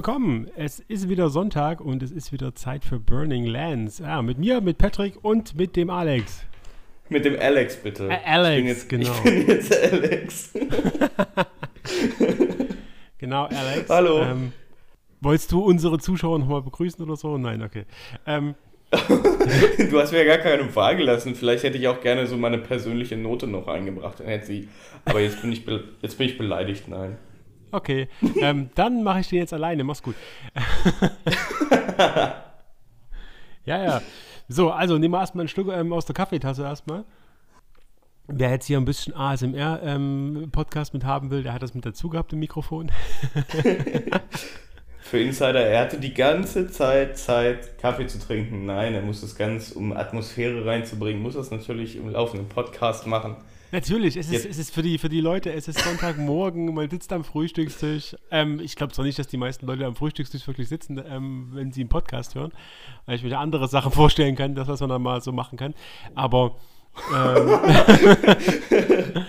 Willkommen. Es ist wieder Sonntag und es ist wieder Zeit für Burning Lands. Ja, mit mir, mit Patrick und mit dem Alex. Mit dem Alex, bitte. Ä Alex, ich jetzt, genau. Ich bin jetzt Alex. genau, Alex. Hallo. Ähm, wolltest du unsere Zuschauer nochmal begrüßen oder so? Nein, okay. Ähm, du hast mir ja gar keine Wahl gelassen. Vielleicht hätte ich auch gerne so meine persönliche Note noch eingebracht. Dann hätte sie. Aber jetzt bin ich, jetzt bin ich beleidigt, nein. Okay, ähm, dann mache ich den jetzt alleine. Mach's gut. ja, ja. So, also nehmen wir erstmal ein Stück ähm, aus der Kaffeetasse erstmal. Wer jetzt hier ein bisschen ASMR-Podcast ähm, mit haben will, der hat das mit dazu gehabt im Mikrofon. Für Insider, er hatte die ganze Zeit Zeit, Kaffee zu trinken. Nein, er muss das ganz, um Atmosphäre reinzubringen, muss das natürlich im laufenden Podcast machen. Natürlich, es ist, es ist für, die, für die Leute, es ist Sonntagmorgen, man sitzt am Frühstückstisch. Ähm, ich glaube zwar nicht, dass die meisten Leute am Frühstückstisch wirklich sitzen, ähm, wenn sie einen Podcast hören, weil ich mir andere Sachen vorstellen kann, das, was man dann mal so machen kann. Aber ähm,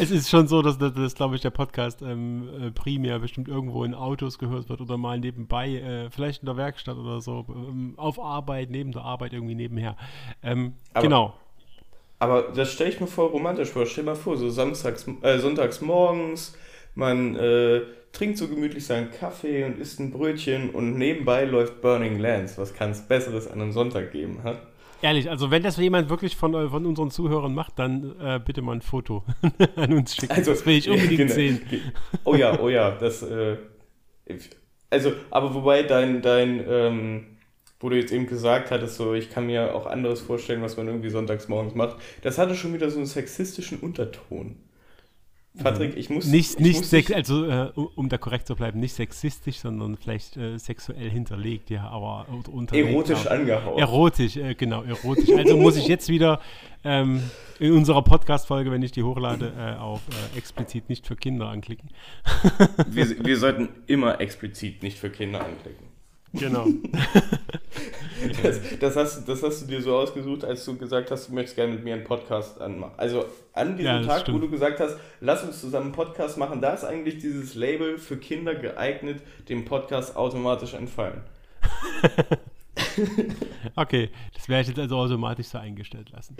es ist schon so, dass, dass, dass glaube ich, der Podcast ähm, äh, primär bestimmt irgendwo in Autos gehört wird oder mal nebenbei, äh, vielleicht in der Werkstatt oder so, ähm, auf Arbeit, neben der Arbeit irgendwie nebenher. Ähm, genau. Aber das stelle ich mir voll romantisch vor. Stell dir mal vor, so samstags, äh, sonntags morgens, man äh, trinkt so gemütlich seinen Kaffee und isst ein Brötchen und nebenbei läuft Burning Lands. Was kann es Besseres an einem Sonntag geben? Ha? Ehrlich, also wenn das jemand wirklich von, äh, von unseren Zuhörern macht, dann äh, bitte mal ein Foto an uns schicken. Also, das will ich unbedingt genau. sehen. Oh ja, oh ja, das. Äh, also, aber wobei dein, dein ähm, wo du jetzt eben gesagt hattest, so ich kann mir auch anderes vorstellen, was man irgendwie sonntags morgens macht, das hatte schon wieder so einen sexistischen Unterton. Patrick, ich muss. Nicht, nicht muss sex, also äh, um da korrekt zu bleiben, nicht sexistisch, sondern vielleicht äh, sexuell hinterlegt, ja, aber Erotisch auch. angehaucht. Erotisch, äh, genau, erotisch. Also muss ich jetzt wieder ähm, in unserer Podcast-Folge, wenn ich die hochlade, äh, auf äh, explizit nicht für Kinder anklicken. wir, wir sollten immer explizit nicht für Kinder anklicken. Genau. das, das, hast, das hast du dir so ausgesucht, als du gesagt hast, du möchtest gerne mit mir einen Podcast anmachen. Also an diesem ja, Tag, stimmt. wo du gesagt hast, lass uns zusammen einen Podcast machen, da ist eigentlich dieses Label für Kinder geeignet, dem Podcast automatisch entfallen. okay, das werde ich jetzt also automatisch so eingestellt lassen.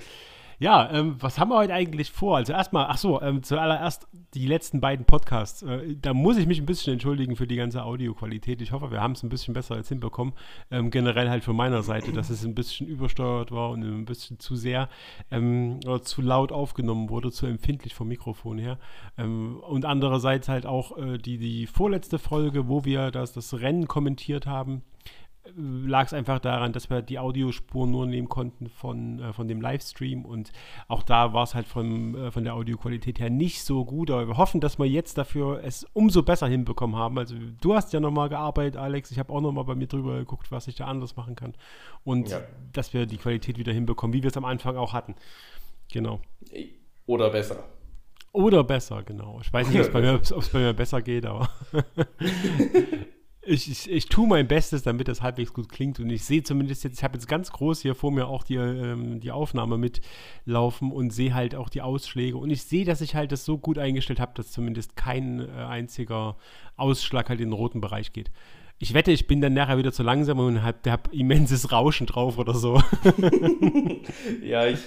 Ja, ähm, was haben wir heute eigentlich vor? Also erstmal, ach so, ähm, zuallererst die letzten beiden Podcasts. Äh, da muss ich mich ein bisschen entschuldigen für die ganze Audioqualität. Ich hoffe, wir haben es ein bisschen besser als hinbekommen. Ähm, generell halt von meiner Seite, dass es ein bisschen übersteuert war und ein bisschen zu sehr ähm, oder zu laut aufgenommen wurde, zu empfindlich vom Mikrofon her. Ähm, und andererseits halt auch äh, die, die vorletzte Folge, wo wir das, das Rennen kommentiert haben lag es einfach daran, dass wir die Audiospuren nur nehmen konnten von, äh, von dem Livestream und auch da war es halt von, äh, von der Audioqualität her nicht so gut, aber wir hoffen, dass wir jetzt dafür es umso besser hinbekommen haben. Also du hast ja nochmal gearbeitet, Alex, ich habe auch nochmal bei mir drüber geguckt, was ich da anders machen kann und ja. dass wir die Qualität wieder hinbekommen, wie wir es am Anfang auch hatten. Genau. Oder besser. Oder besser, genau. Ich weiß nicht, ob es bei, bei, mir besser geht, aber ich, ich, ich tue mein Bestes, damit das halbwegs gut klingt. Und ich sehe zumindest jetzt, ich habe jetzt ganz groß hier vor mir auch die, ähm, die Aufnahme mitlaufen und sehe halt auch die Ausschläge. Und ich sehe, dass ich halt das so gut eingestellt habe, dass zumindest kein äh, einziger Ausschlag halt in den roten Bereich geht. Ich wette, ich bin dann nachher wieder zu langsam und habe hab immenses Rauschen drauf oder so. ja, ich,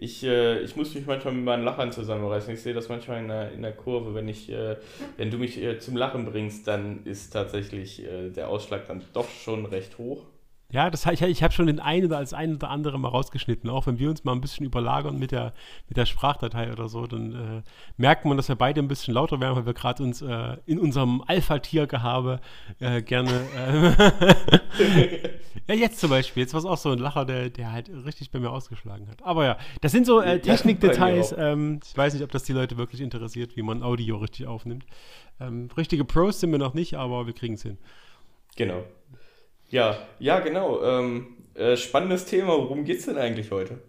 ich, äh, ich muss mich manchmal mit meinen Lachern zusammenreißen. Ich sehe das manchmal in der, in der Kurve. Wenn, ich, äh, wenn du mich äh, zum Lachen bringst, dann ist tatsächlich äh, der Ausschlag dann doch schon recht hoch. Ja, das, ich, ich habe schon den einen oder als ein oder andere mal rausgeschnitten. Auch wenn wir uns mal ein bisschen überlagern mit der, mit der Sprachdatei oder so, dann äh, merkt man, dass wir beide ein bisschen lauter werden, weil wir gerade uns äh, in unserem Alpha-Tiergehabe äh, gerne. Äh, ja, jetzt zum Beispiel. Jetzt war es auch so ein Lacher, der, der halt richtig bei mir ausgeschlagen hat. Aber ja, das sind so äh, Technikdetails. Ähm, ich weiß nicht, ob das die Leute wirklich interessiert, wie man Audio richtig aufnimmt. Ähm, richtige Pros sind wir noch nicht, aber wir kriegen es hin. Genau. Ja, ja, genau. Ähm, äh, spannendes Thema. Worum geht es denn eigentlich heute?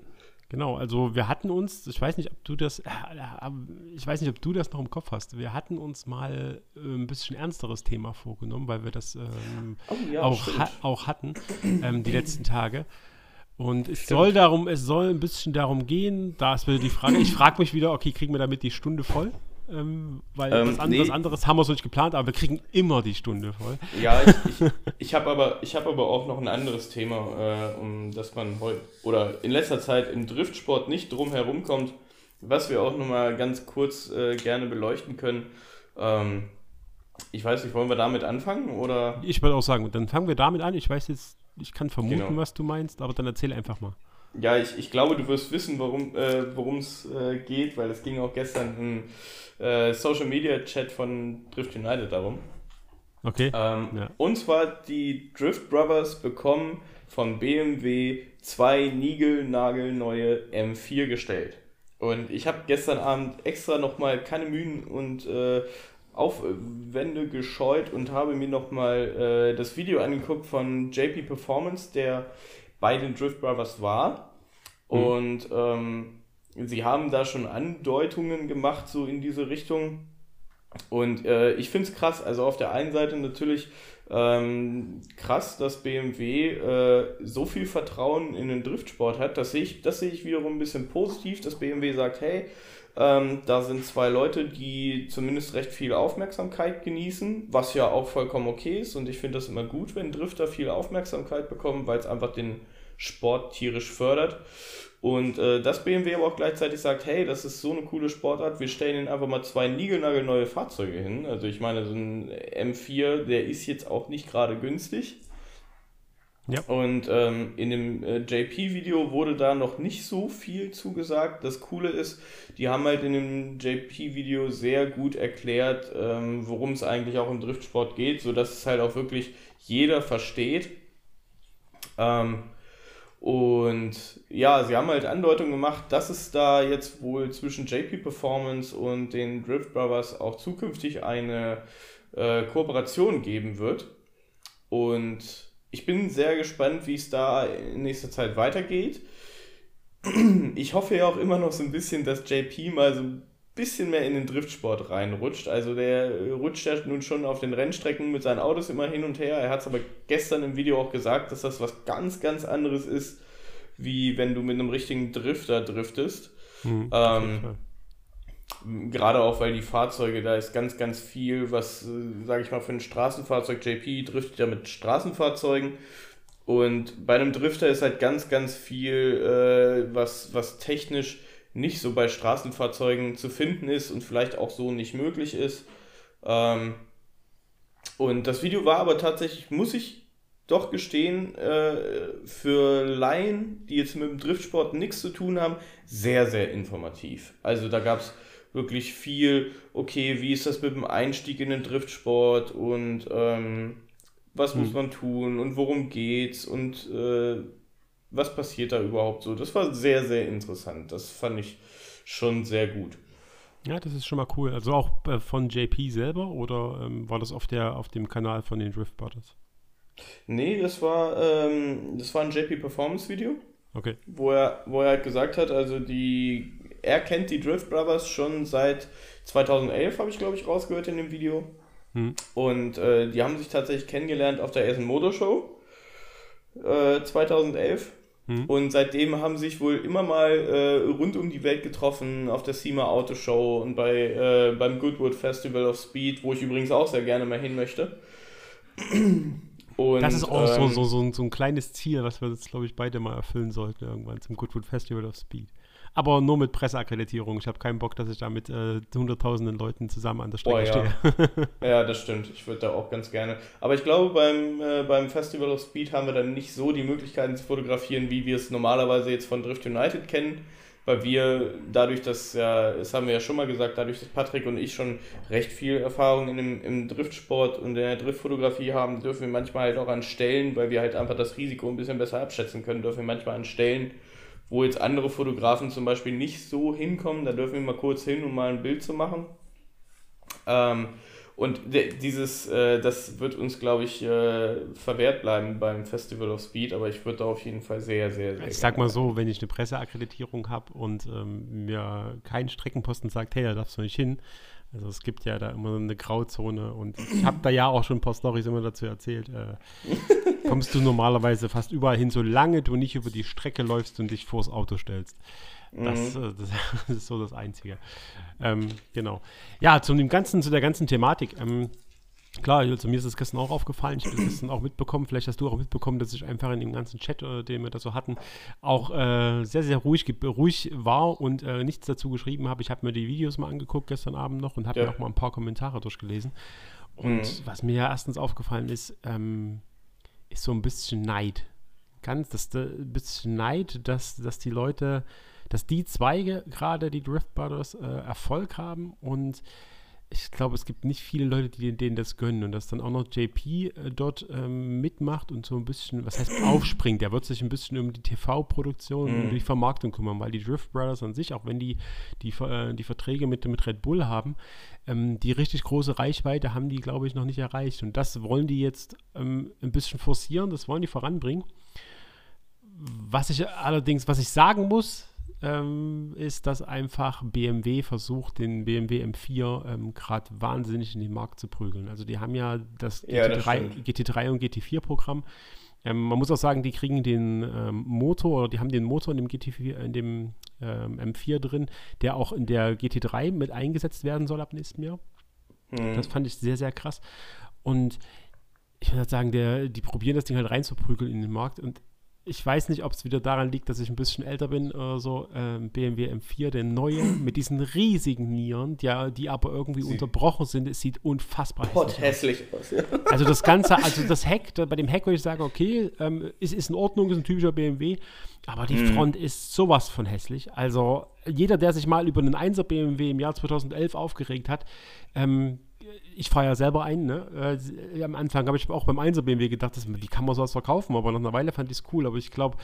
Genau, also wir hatten uns, ich weiß nicht, ob du das, äh, äh, ich weiß nicht, ob du das noch im Kopf hast. Wir hatten uns mal äh, ein bisschen ernsteres Thema vorgenommen, weil wir das ähm, oh, ja, auch, ha auch hatten ähm, die letzten Tage. Und es stimmt. soll darum, es soll ein bisschen darum gehen, da ist wieder die Frage, ich frage mich wieder, okay, kriegen wir damit die Stunde voll? Ähm, weil ähm, was, anderes, nee. anderes haben wir so nicht geplant, aber wir kriegen immer die Stunde voll. Ja, ich, ich, ich habe aber, hab aber auch noch ein anderes Thema, äh, um das man heute oder in letzter Zeit im Driftsport nicht drum herum kommt, was wir auch nochmal ganz kurz äh, gerne beleuchten können. Ähm, ich weiß nicht, wollen wir damit anfangen oder? Ich würde auch sagen, dann fangen wir damit an. Ich weiß jetzt, ich kann vermuten, genau. was du meinst, aber dann erzähl einfach mal. Ja, ich, ich glaube, du wirst wissen, worum äh, es äh, geht, weil es ging auch gestern im äh, Social Media Chat von Drift United darum. Okay. Ähm, ja. Und zwar die Drift Brothers bekommen von BMW zwei Nigel-Nagel-neue M4 gestellt. Und ich habe gestern Abend extra nochmal keine Mühen und äh, Aufwände gescheut und habe mir nochmal äh, das Video angeguckt von JP Performance, der bei den Drift Brothers war. Mhm. Und ähm, sie haben da schon Andeutungen gemacht, so in diese Richtung. Und äh, ich finde es krass. Also auf der einen Seite natürlich ähm, krass, dass BMW äh, so viel Vertrauen in den Driftsport hat. Das sehe ich, das sehe ich wiederum ein bisschen positiv, dass BMW sagt, hey, ähm, da sind zwei Leute, die zumindest recht viel Aufmerksamkeit genießen, was ja auch vollkommen okay ist. Und ich finde das immer gut, wenn Drifter viel Aufmerksamkeit bekommen, weil es einfach den Sport tierisch fördert. Und äh, dass BMW aber auch gleichzeitig sagt, hey, das ist so eine coole Sportart, wir stellen ihnen einfach mal zwei niegelnagelneue Fahrzeuge hin. Also ich meine, so ein M4, der ist jetzt auch nicht gerade günstig. Ja. Und ähm, in dem äh, JP-Video wurde da noch nicht so viel zugesagt. Das Coole ist, die haben halt in dem JP-Video sehr gut erklärt, ähm, worum es eigentlich auch im Driftsport geht, sodass es halt auch wirklich jeder versteht. Ähm, und ja, sie haben halt Andeutungen gemacht, dass es da jetzt wohl zwischen JP Performance und den Drift Brothers auch zukünftig eine äh, Kooperation geben wird. Und ich bin sehr gespannt, wie es da in nächster Zeit weitergeht. Ich hoffe ja auch immer noch so ein bisschen, dass JP mal so ein bisschen mehr in den Driftsport reinrutscht. Also der rutscht ja nun schon auf den Rennstrecken mit seinen Autos immer hin und her. Er hat es aber gestern im Video auch gesagt, dass das was ganz, ganz anderes ist, wie wenn du mit einem richtigen Drifter driftest. Mhm, ähm, Gerade auch, weil die Fahrzeuge, da ist ganz, ganz viel, was, äh, sage ich mal, für ein Straßenfahrzeug, JP driftet ja mit Straßenfahrzeugen. Und bei einem Drifter ist halt ganz, ganz viel, äh, was, was technisch nicht so bei Straßenfahrzeugen zu finden ist und vielleicht auch so nicht möglich ist. Ähm, und das Video war aber tatsächlich, muss ich doch gestehen, äh, für Laien, die jetzt mit dem Driftsport nichts zu tun haben, sehr, sehr informativ. Also da gab es wirklich viel, okay, wie ist das mit dem Einstieg in den Driftsport und ähm, was hm. muss man tun und worum geht's und äh, was passiert da überhaupt so. Das war sehr, sehr interessant. Das fand ich schon sehr gut. Ja, das ist schon mal cool. Also auch äh, von JP selber oder ähm, war das auf, der, auf dem Kanal von den Drift Brothers? Nee, das war, ähm, das war ein JP Performance Video. Okay. Wo er, wo er halt gesagt hat, also die er kennt die Drift Brothers schon seit 2011, habe ich glaube ich rausgehört in dem Video. Hm. Und äh, die haben sich tatsächlich kennengelernt auf der Essen Motor Show äh, 2011. Hm. Und seitdem haben sich wohl immer mal äh, rund um die Welt getroffen, auf der SEMA Auto Show und bei, äh, beim Goodwood Festival of Speed, wo ich übrigens auch sehr gerne mal hin möchte. Und, das ist auch ähm, so, so, so, ein, so ein kleines Ziel, was wir jetzt, glaube ich, beide mal erfüllen sollten irgendwann zum Goodwood Festival of Speed aber nur mit Presseakkreditierung. Ich habe keinen Bock, dass ich da mit äh, hunderttausenden Leuten zusammen an der Strecke oh, ja. stehe. ja, das stimmt. Ich würde da auch ganz gerne. Aber ich glaube, beim, äh, beim Festival of Speed haben wir dann nicht so die Möglichkeiten zu fotografieren, wie wir es normalerweise jetzt von Drift United kennen. Weil wir dadurch, dass ja, das haben wir ja schon mal gesagt, dadurch, dass Patrick und ich schon recht viel Erfahrung in dem, im Driftsport und in der Driftfotografie haben, dürfen wir manchmal halt auch an Stellen, weil wir halt einfach das Risiko ein bisschen besser abschätzen können, dürfen wir manchmal an Stellen wo jetzt andere Fotografen zum Beispiel nicht so hinkommen. Da dürfen wir mal kurz hin, um mal ein Bild zu machen. Ähm, und dieses, äh, das wird uns, glaube ich, äh, verwehrt bleiben beim Festival of Speed, aber ich würde da auf jeden Fall sehr, sehr, sehr. Ich sag mal so, wenn ich eine Presseakkreditierung habe und ähm, mir kein Streckenposten sagt, hey, da darfst du nicht hin. Also es gibt ja da immer eine Grauzone und ich habe da ja auch schon ein paar Storys immer dazu erzählt. Äh, kommst du normalerweise fast überall hin, solange du nicht über die Strecke läufst und dich vors Auto stellst. Das, mhm. das, das, ist so das Einzige. Ähm, genau. Ja, zu dem ganzen, zu der ganzen Thematik. Ähm, Klar, also mir ist es gestern auch aufgefallen. Ich habe es gestern auch mitbekommen. Vielleicht hast du auch mitbekommen, dass ich einfach in dem ganzen Chat, äh, den wir da so hatten, auch äh, sehr, sehr ruhig, ruhig war und äh, nichts dazu geschrieben habe. Ich habe mir die Videos mal angeguckt gestern Abend noch und habe ja. mir auch mal ein paar Kommentare durchgelesen. Und mhm. was mir ja erstens aufgefallen ist, ähm, ist so ein bisschen Neid. Ganz, das ein bisschen Neid, dass, dass die Leute, dass die Zweige gerade, die Drift Brothers, äh, Erfolg haben und ich glaube, es gibt nicht viele Leute, die denen das gönnen. Und dass dann auch noch JP äh, dort ähm, mitmacht und so ein bisschen, was heißt aufspringt, der wird sich ein bisschen um die TV-Produktion und um die Vermarktung kümmern, weil die Drift Brothers an sich, auch wenn die die, äh, die Verträge mit, mit Red Bull haben, ähm, die richtig große Reichweite haben die, glaube ich, noch nicht erreicht. Und das wollen die jetzt ähm, ein bisschen forcieren, das wollen die voranbringen. Was ich allerdings, was ich sagen muss, ähm, ist, dass einfach BMW versucht, den BMW M4 ähm, gerade wahnsinnig in den Markt zu prügeln. Also die haben ja das, ja, GT3, das GT3 und GT4-Programm. Ähm, man muss auch sagen, die kriegen den ähm, Motor oder die haben den Motor in dem GT4, in dem ähm, M4 drin, der auch in der GT3 mit eingesetzt werden soll ab nächstem Jahr. Mhm. Das fand ich sehr, sehr krass. Und ich würde halt sagen, der, die probieren das Ding halt reinzuprügeln in den Markt und ich weiß nicht, ob es wieder daran liegt, dass ich ein bisschen älter bin oder so. Ähm, BMW M4, der neue, mit diesen riesigen Nieren, die, die aber irgendwie Sie unterbrochen sind. Es sieht unfassbar hässlich aus. Ja. Also das Ganze, also das Heck, da, bei dem Heck würde ich sagen, okay, ähm, ist, ist in Ordnung, ist ein typischer BMW, aber die mhm. Front ist sowas von hässlich. Also jeder, der sich mal über einen 1er BMW im Jahr 2011 aufgeregt hat, ähm, ich fahre ja selber ein, ne? Äh, am Anfang habe ich auch beim 1er BMW gedacht, das, wie kann man sowas verkaufen? Aber nach einer Weile fand ich es cool. Aber ich glaube,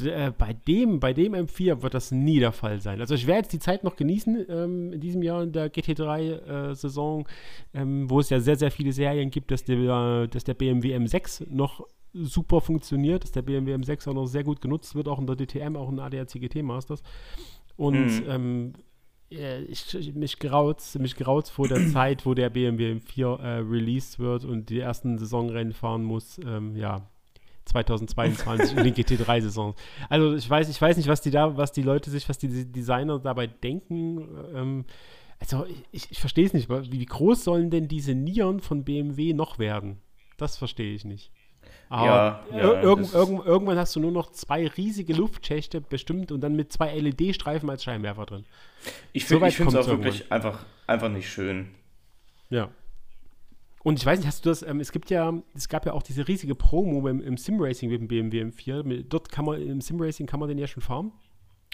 äh, bei dem, bei dem M4 wird das nie der Fall sein. Also ich werde jetzt die Zeit noch genießen ähm, in diesem Jahr in der GT3-Saison, äh, ähm, wo es ja sehr, sehr viele Serien gibt, dass der, dass der BMW M6 noch super funktioniert, dass der BMW M6 auch noch sehr gut genutzt wird, auch in der DTM, auch in der ADAC GT Masters. Und mhm. ähm, ich, mich graut mich graut's vor der Zeit, wo der BMW M4 äh, released wird und die ersten Saisonrennen fahren muss. Ähm, ja, 2022 in den GT3-Saison. Also ich weiß, ich weiß nicht, was die da, was die Leute sich, was die Designer dabei denken. Ähm, also ich, ich verstehe es nicht. Wie groß sollen denn diese Nieren von BMW noch werden? Das verstehe ich nicht. Aber ja, ja, irg irg irgendwann hast du nur noch zwei riesige Luftschächte bestimmt und dann mit zwei LED-Streifen als Scheinwerfer drin. Ich finde es auch wirklich einfach, einfach nicht schön. Ja. Und ich weiß nicht, hast du das, ähm, es gibt ja, es gab ja auch diese riesige Promo im, im Sim-Racing mit dem BMW M4. Dort kann man, im Sim-Racing kann man den ja schon fahren.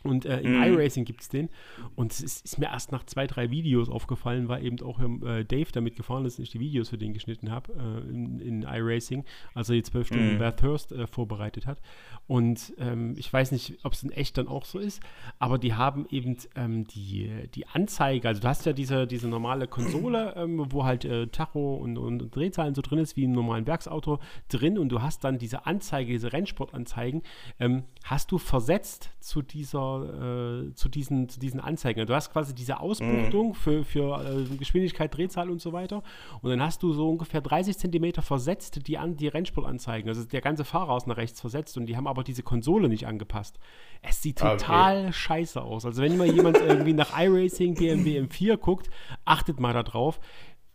Und äh, in mm. iRacing gibt es den. Und es ist, ist, mir erst nach zwei, drei Videos aufgefallen, weil eben auch äh, Dave damit gefahren ist und ich die Videos für den geschnitten habe äh, in, in, iRacing, als er die zwölf Stunden mm. Bathurst äh, vorbereitet hat. Und ähm, ich weiß nicht, ob es in echt dann auch so ist, aber die haben eben ähm, die, die Anzeige, also du hast ja diese, diese normale Konsole, ähm, wo halt äh, Tacho und, und Drehzahlen so drin ist, wie im normalen Werksauto drin und du hast dann diese Anzeige, diese Rennsportanzeigen, ähm, hast du versetzt zu dieser äh, zu, diesen, zu diesen Anzeigen. Du hast quasi diese Ausbuchtung mhm. für, für äh, Geschwindigkeit, Drehzahl und so weiter. Und dann hast du so ungefähr 30 Zentimeter versetzt die, an, die Rennsportanzeigen. Also der ganze Fahrer ist nach rechts versetzt und die haben aber diese Konsole nicht angepasst. Es sieht total okay. scheiße aus. Also wenn mal jemand irgendwie nach iRacing BMW M4 guckt, achtet mal darauf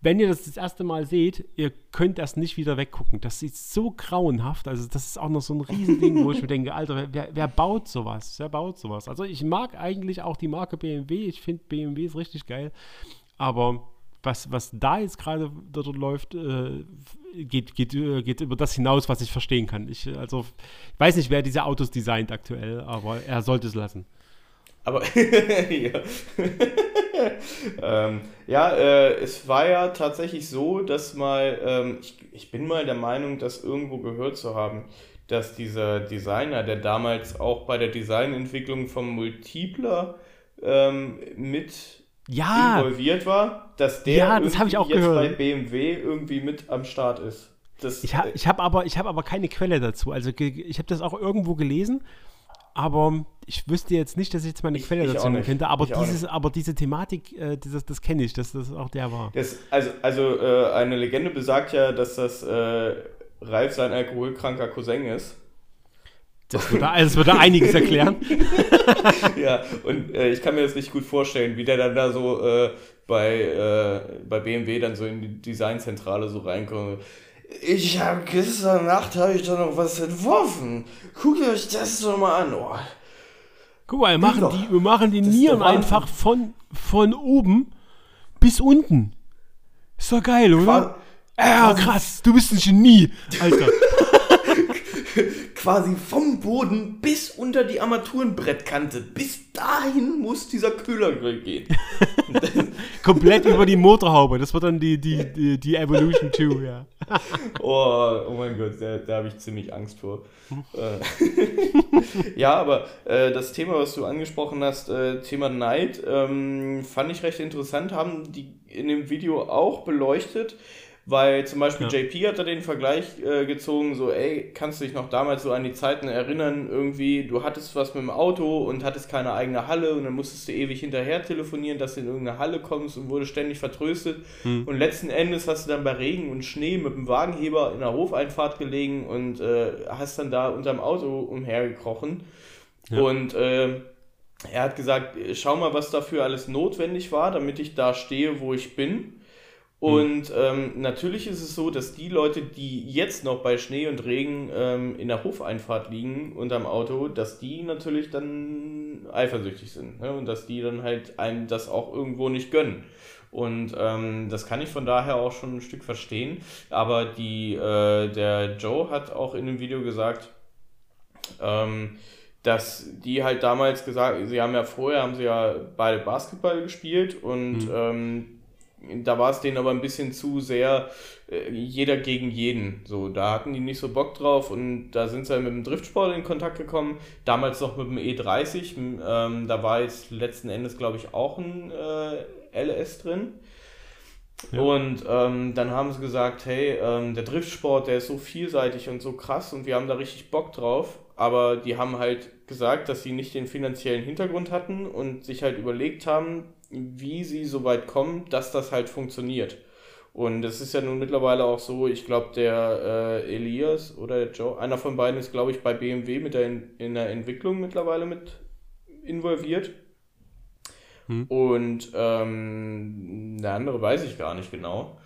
wenn ihr das das erste Mal seht, ihr könnt das nicht wieder weggucken. Das sieht so grauenhaft. Also, das ist auch noch so ein Riesending, wo ich mir denke, Alter, wer, wer, baut sowas? Wer baut sowas? Also, ich mag eigentlich auch die Marke BMW. Ich finde BMW ist richtig geil. Aber was, was da jetzt gerade dort läuft, äh, geht, geht, äh, geht über das hinaus, was ich verstehen kann. Ich, also, ich weiß nicht, wer diese Autos designt aktuell, aber er sollte es lassen. Aber ja, ähm, ja äh, es war ja tatsächlich so, dass mal, ähm, ich, ich bin mal der Meinung, das irgendwo gehört zu haben, dass dieser Designer, der damals auch bei der Designentwicklung vom Multipler ähm, mit ja. involviert war, dass der ja, das ich auch jetzt gehört. bei BMW irgendwie mit am Start ist. Das, ich habe ich hab aber, hab aber keine Quelle dazu. Also ich habe das auch irgendwo gelesen aber ich wüsste jetzt nicht, dass ich jetzt meine Quelle ich, dazu nennen könnte. Aber, dieses, aber diese Thematik, äh, das, das kenne ich, dass das auch der war. Das, also also äh, eine Legende besagt ja, dass das äh, Ralf sein alkoholkranker Cousin ist. Das würde, das würde einiges erklären. ja, und äh, ich kann mir das richtig gut vorstellen, wie der dann da so äh, bei, äh, bei BMW dann so in die Designzentrale so reinkommt. Ich habe gestern Nacht habe ich da noch was entworfen. Guckt euch das doch mal an. Oh. Guck mal, wir machen die, wir machen die Nieren einfach von, von oben bis unten. Ist doch geil, oder? Qua ja, krass, du bist ein Genie, Alter. quasi vom Boden bis unter die Armaturenbrettkante. Bis dahin muss dieser Kühlergrill gehen. Komplett über die Motorhaube. Das wird dann die, die, die, die Evolution 2, ja. oh, oh mein Gott, da, da habe ich ziemlich Angst vor. Äh, ja, aber äh, das Thema, was du angesprochen hast, äh, Thema Neid, ähm, fand ich recht interessant, haben die in dem Video auch beleuchtet. Weil zum Beispiel ja. JP hat da den Vergleich äh, gezogen, so, ey, kannst du dich noch damals so an die Zeiten erinnern, irgendwie, du hattest was mit dem Auto und hattest keine eigene Halle und dann musstest du ewig hinterher telefonieren, dass du in irgendeine Halle kommst und wurde ständig vertröstet. Hm. Und letzten Endes hast du dann bei Regen und Schnee mit dem Wagenheber in der Hofeinfahrt gelegen und äh, hast dann da unterm Auto umhergekrochen. Ja. Und äh, er hat gesagt, schau mal, was dafür alles notwendig war, damit ich da stehe, wo ich bin. Hm. Und ähm, natürlich ist es so, dass die Leute, die jetzt noch bei Schnee und Regen ähm, in der Hofeinfahrt liegen unterm Auto, dass die natürlich dann eifersüchtig sind ne? und dass die dann halt einem das auch irgendwo nicht gönnen. Und ähm, das kann ich von daher auch schon ein Stück verstehen. Aber die, äh, der Joe hat auch in dem Video gesagt, ähm, dass die halt damals gesagt, sie haben ja vorher, haben sie ja beide Basketball gespielt und mhm. Da war es denen aber ein bisschen zu sehr äh, jeder gegen jeden. So, da hatten die nicht so Bock drauf und da sind sie halt mit dem Driftsport in Kontakt gekommen. Damals noch mit dem E30. Ähm, da war jetzt letzten Endes, glaube ich, auch ein äh, LS drin. Ja. Und ähm, dann haben sie gesagt, hey, ähm, der Driftsport, der ist so vielseitig und so krass und wir haben da richtig Bock drauf. Aber die haben halt gesagt, dass sie nicht den finanziellen Hintergrund hatten und sich halt überlegt haben, wie sie so weit kommen, dass das halt funktioniert. Und es ist ja nun mittlerweile auch so, ich glaube, der äh, Elias oder der Joe, einer von beiden ist, glaube ich, bei BMW mit der in, in der Entwicklung mittlerweile mit involviert. Hm. Und ähm, der andere weiß ich gar nicht genau.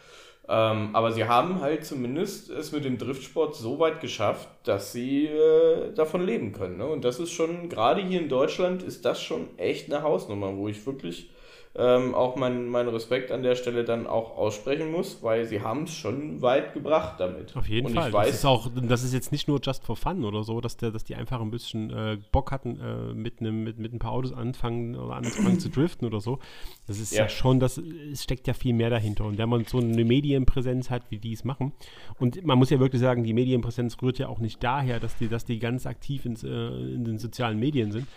Ähm, aber sie haben halt zumindest es mit dem Driftsport so weit geschafft, dass sie äh, davon leben können. Ne? Und das ist schon, gerade hier in Deutschland, ist das schon echt eine Hausnummer, wo ich wirklich ähm, auch meinen mein Respekt an der Stelle dann auch aussprechen muss, weil sie haben es schon weit gebracht damit. Auf jeden und Fall. das ist auch, das ist jetzt nicht nur just for fun oder so, dass, der, dass die einfach ein bisschen äh, Bock hatten, äh, mit, einem, mit, mit ein paar Autos anfangen oder anfangen zu driften oder so. Das ist ja. ja, schon, das, es steckt ja viel mehr dahinter. Und wenn man so eine Medienpräsenz hat, wie die es machen, und man muss ja wirklich sagen, die Medienpräsenz rührt ja auch nicht daher, dass die, dass die ganz aktiv ins, äh, in den sozialen Medien sind,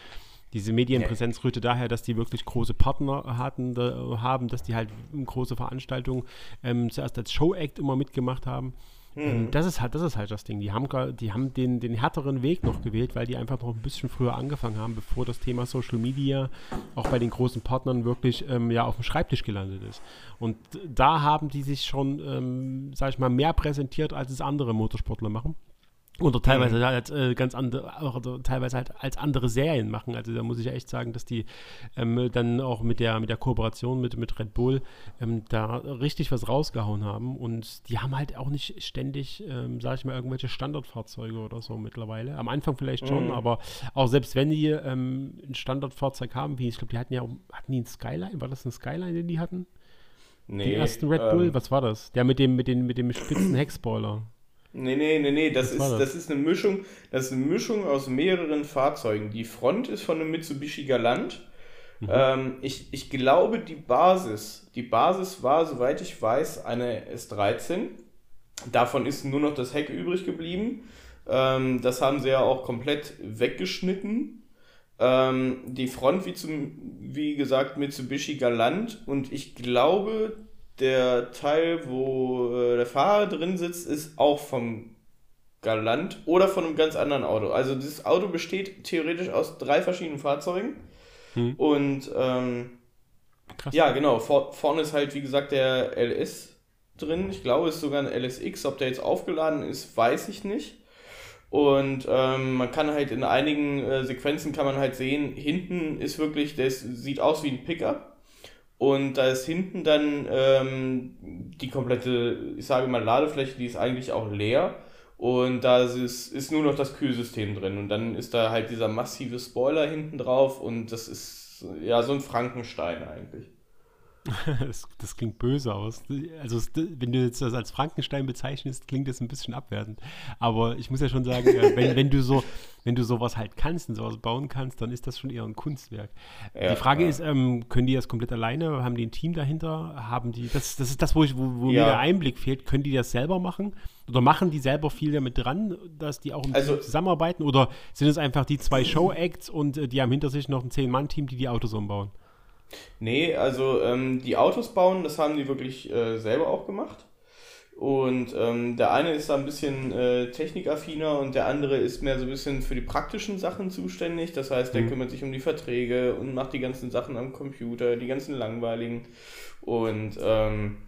diese Medienpräsenz rührte daher, dass die wirklich große Partner hatten, da, haben, dass die halt große Veranstaltungen ähm, zuerst als Show-Act immer mitgemacht haben. Mhm. Das ist halt, das ist halt das Ding. Die haben, die haben den, den härteren Weg noch gewählt, weil die einfach noch ein bisschen früher angefangen haben, bevor das Thema Social Media auch bei den großen Partnern wirklich ähm, ja auf dem Schreibtisch gelandet ist. Und da haben die sich schon, ähm, sag ich mal, mehr präsentiert, als es andere Motorsportler machen. Oder teilweise mhm. halt äh, ganz andere, oder teilweise halt als andere Serien machen. Also da muss ich echt sagen, dass die ähm, dann auch mit der, mit der Kooperation mit, mit Red Bull ähm, da richtig was rausgehauen haben. Und die haben halt auch nicht ständig, ähm, sage ich mal, irgendwelche Standardfahrzeuge oder so mittlerweile. Am Anfang vielleicht schon, mhm. aber auch selbst wenn die ähm, ein Standardfahrzeug haben, wie ich glaube, die hatten ja, hatten die einen Skyline? War das ein Skyline, den die hatten? Nee. Die ersten Red Bull, ähm, was war das? Der mit dem, mit den, mit dem spitzen Heckspoiler. Nee, nee, nee, nee, das, ist, das? das? ist eine Mischung, das ist eine Mischung aus mehreren Fahrzeugen. Die Front ist von einem Mitsubishi Galant. Mhm. Ähm, ich, ich glaube, die Basis, die Basis war, soweit ich weiß, eine S13. Davon ist nur noch das Heck übrig geblieben. Ähm, das haben sie ja auch komplett weggeschnitten. Ähm, die Front, wie, zum, wie gesagt, Mitsubishi Galant. Und ich glaube, der Teil, wo äh, der Fahrer drin sitzt, ist auch vom Galant oder von einem ganz anderen Auto. Also dieses Auto besteht theoretisch aus drei verschiedenen Fahrzeugen. Hm. Und ähm, ja, genau. Vor, vorne ist halt, wie gesagt, der LS drin. Ich glaube, es ist sogar ein LSX. Ob der jetzt aufgeladen ist, weiß ich nicht. Und ähm, man kann halt in einigen äh, Sequenzen kann man halt sehen, hinten ist wirklich, das sieht aus wie ein Pickup. Und da ist hinten dann ähm, die komplette, ich sage mal, Ladefläche, die ist eigentlich auch leer. Und da ist, ist nur noch das Kühlsystem drin. Und dann ist da halt dieser massive Spoiler hinten drauf. Und das ist ja so ein Frankenstein eigentlich. Das, das, klingt böse aus. Also, wenn du jetzt das als Frankenstein bezeichnest, klingt das ein bisschen abwertend. Aber ich muss ja schon sagen, äh, wenn, wenn, du so, wenn du sowas halt kannst und sowas bauen kannst, dann ist das schon eher ein Kunstwerk. Ja, die Frage ja. ist, ähm, können die das komplett alleine? Haben die ein Team dahinter? Haben die, das, das ist das, wo, ich, wo, wo ja. mir der Einblick fehlt. Können die das selber machen? Oder machen die selber viel damit dran, dass die auch im also, Team zusammenarbeiten? Oder sind es einfach die zwei Show-Acts und äh, die haben hinter sich noch ein Zehn-Mann-Team, die die Autos umbauen? Nee, also ähm, die Autos bauen, das haben die wirklich äh, selber auch gemacht. Und ähm, der eine ist da ein bisschen äh, technikaffiner und der andere ist mehr so ein bisschen für die praktischen Sachen zuständig. Das heißt, der mhm. kümmert sich um die Verträge und macht die ganzen Sachen am Computer, die ganzen langweiligen. Und ähm,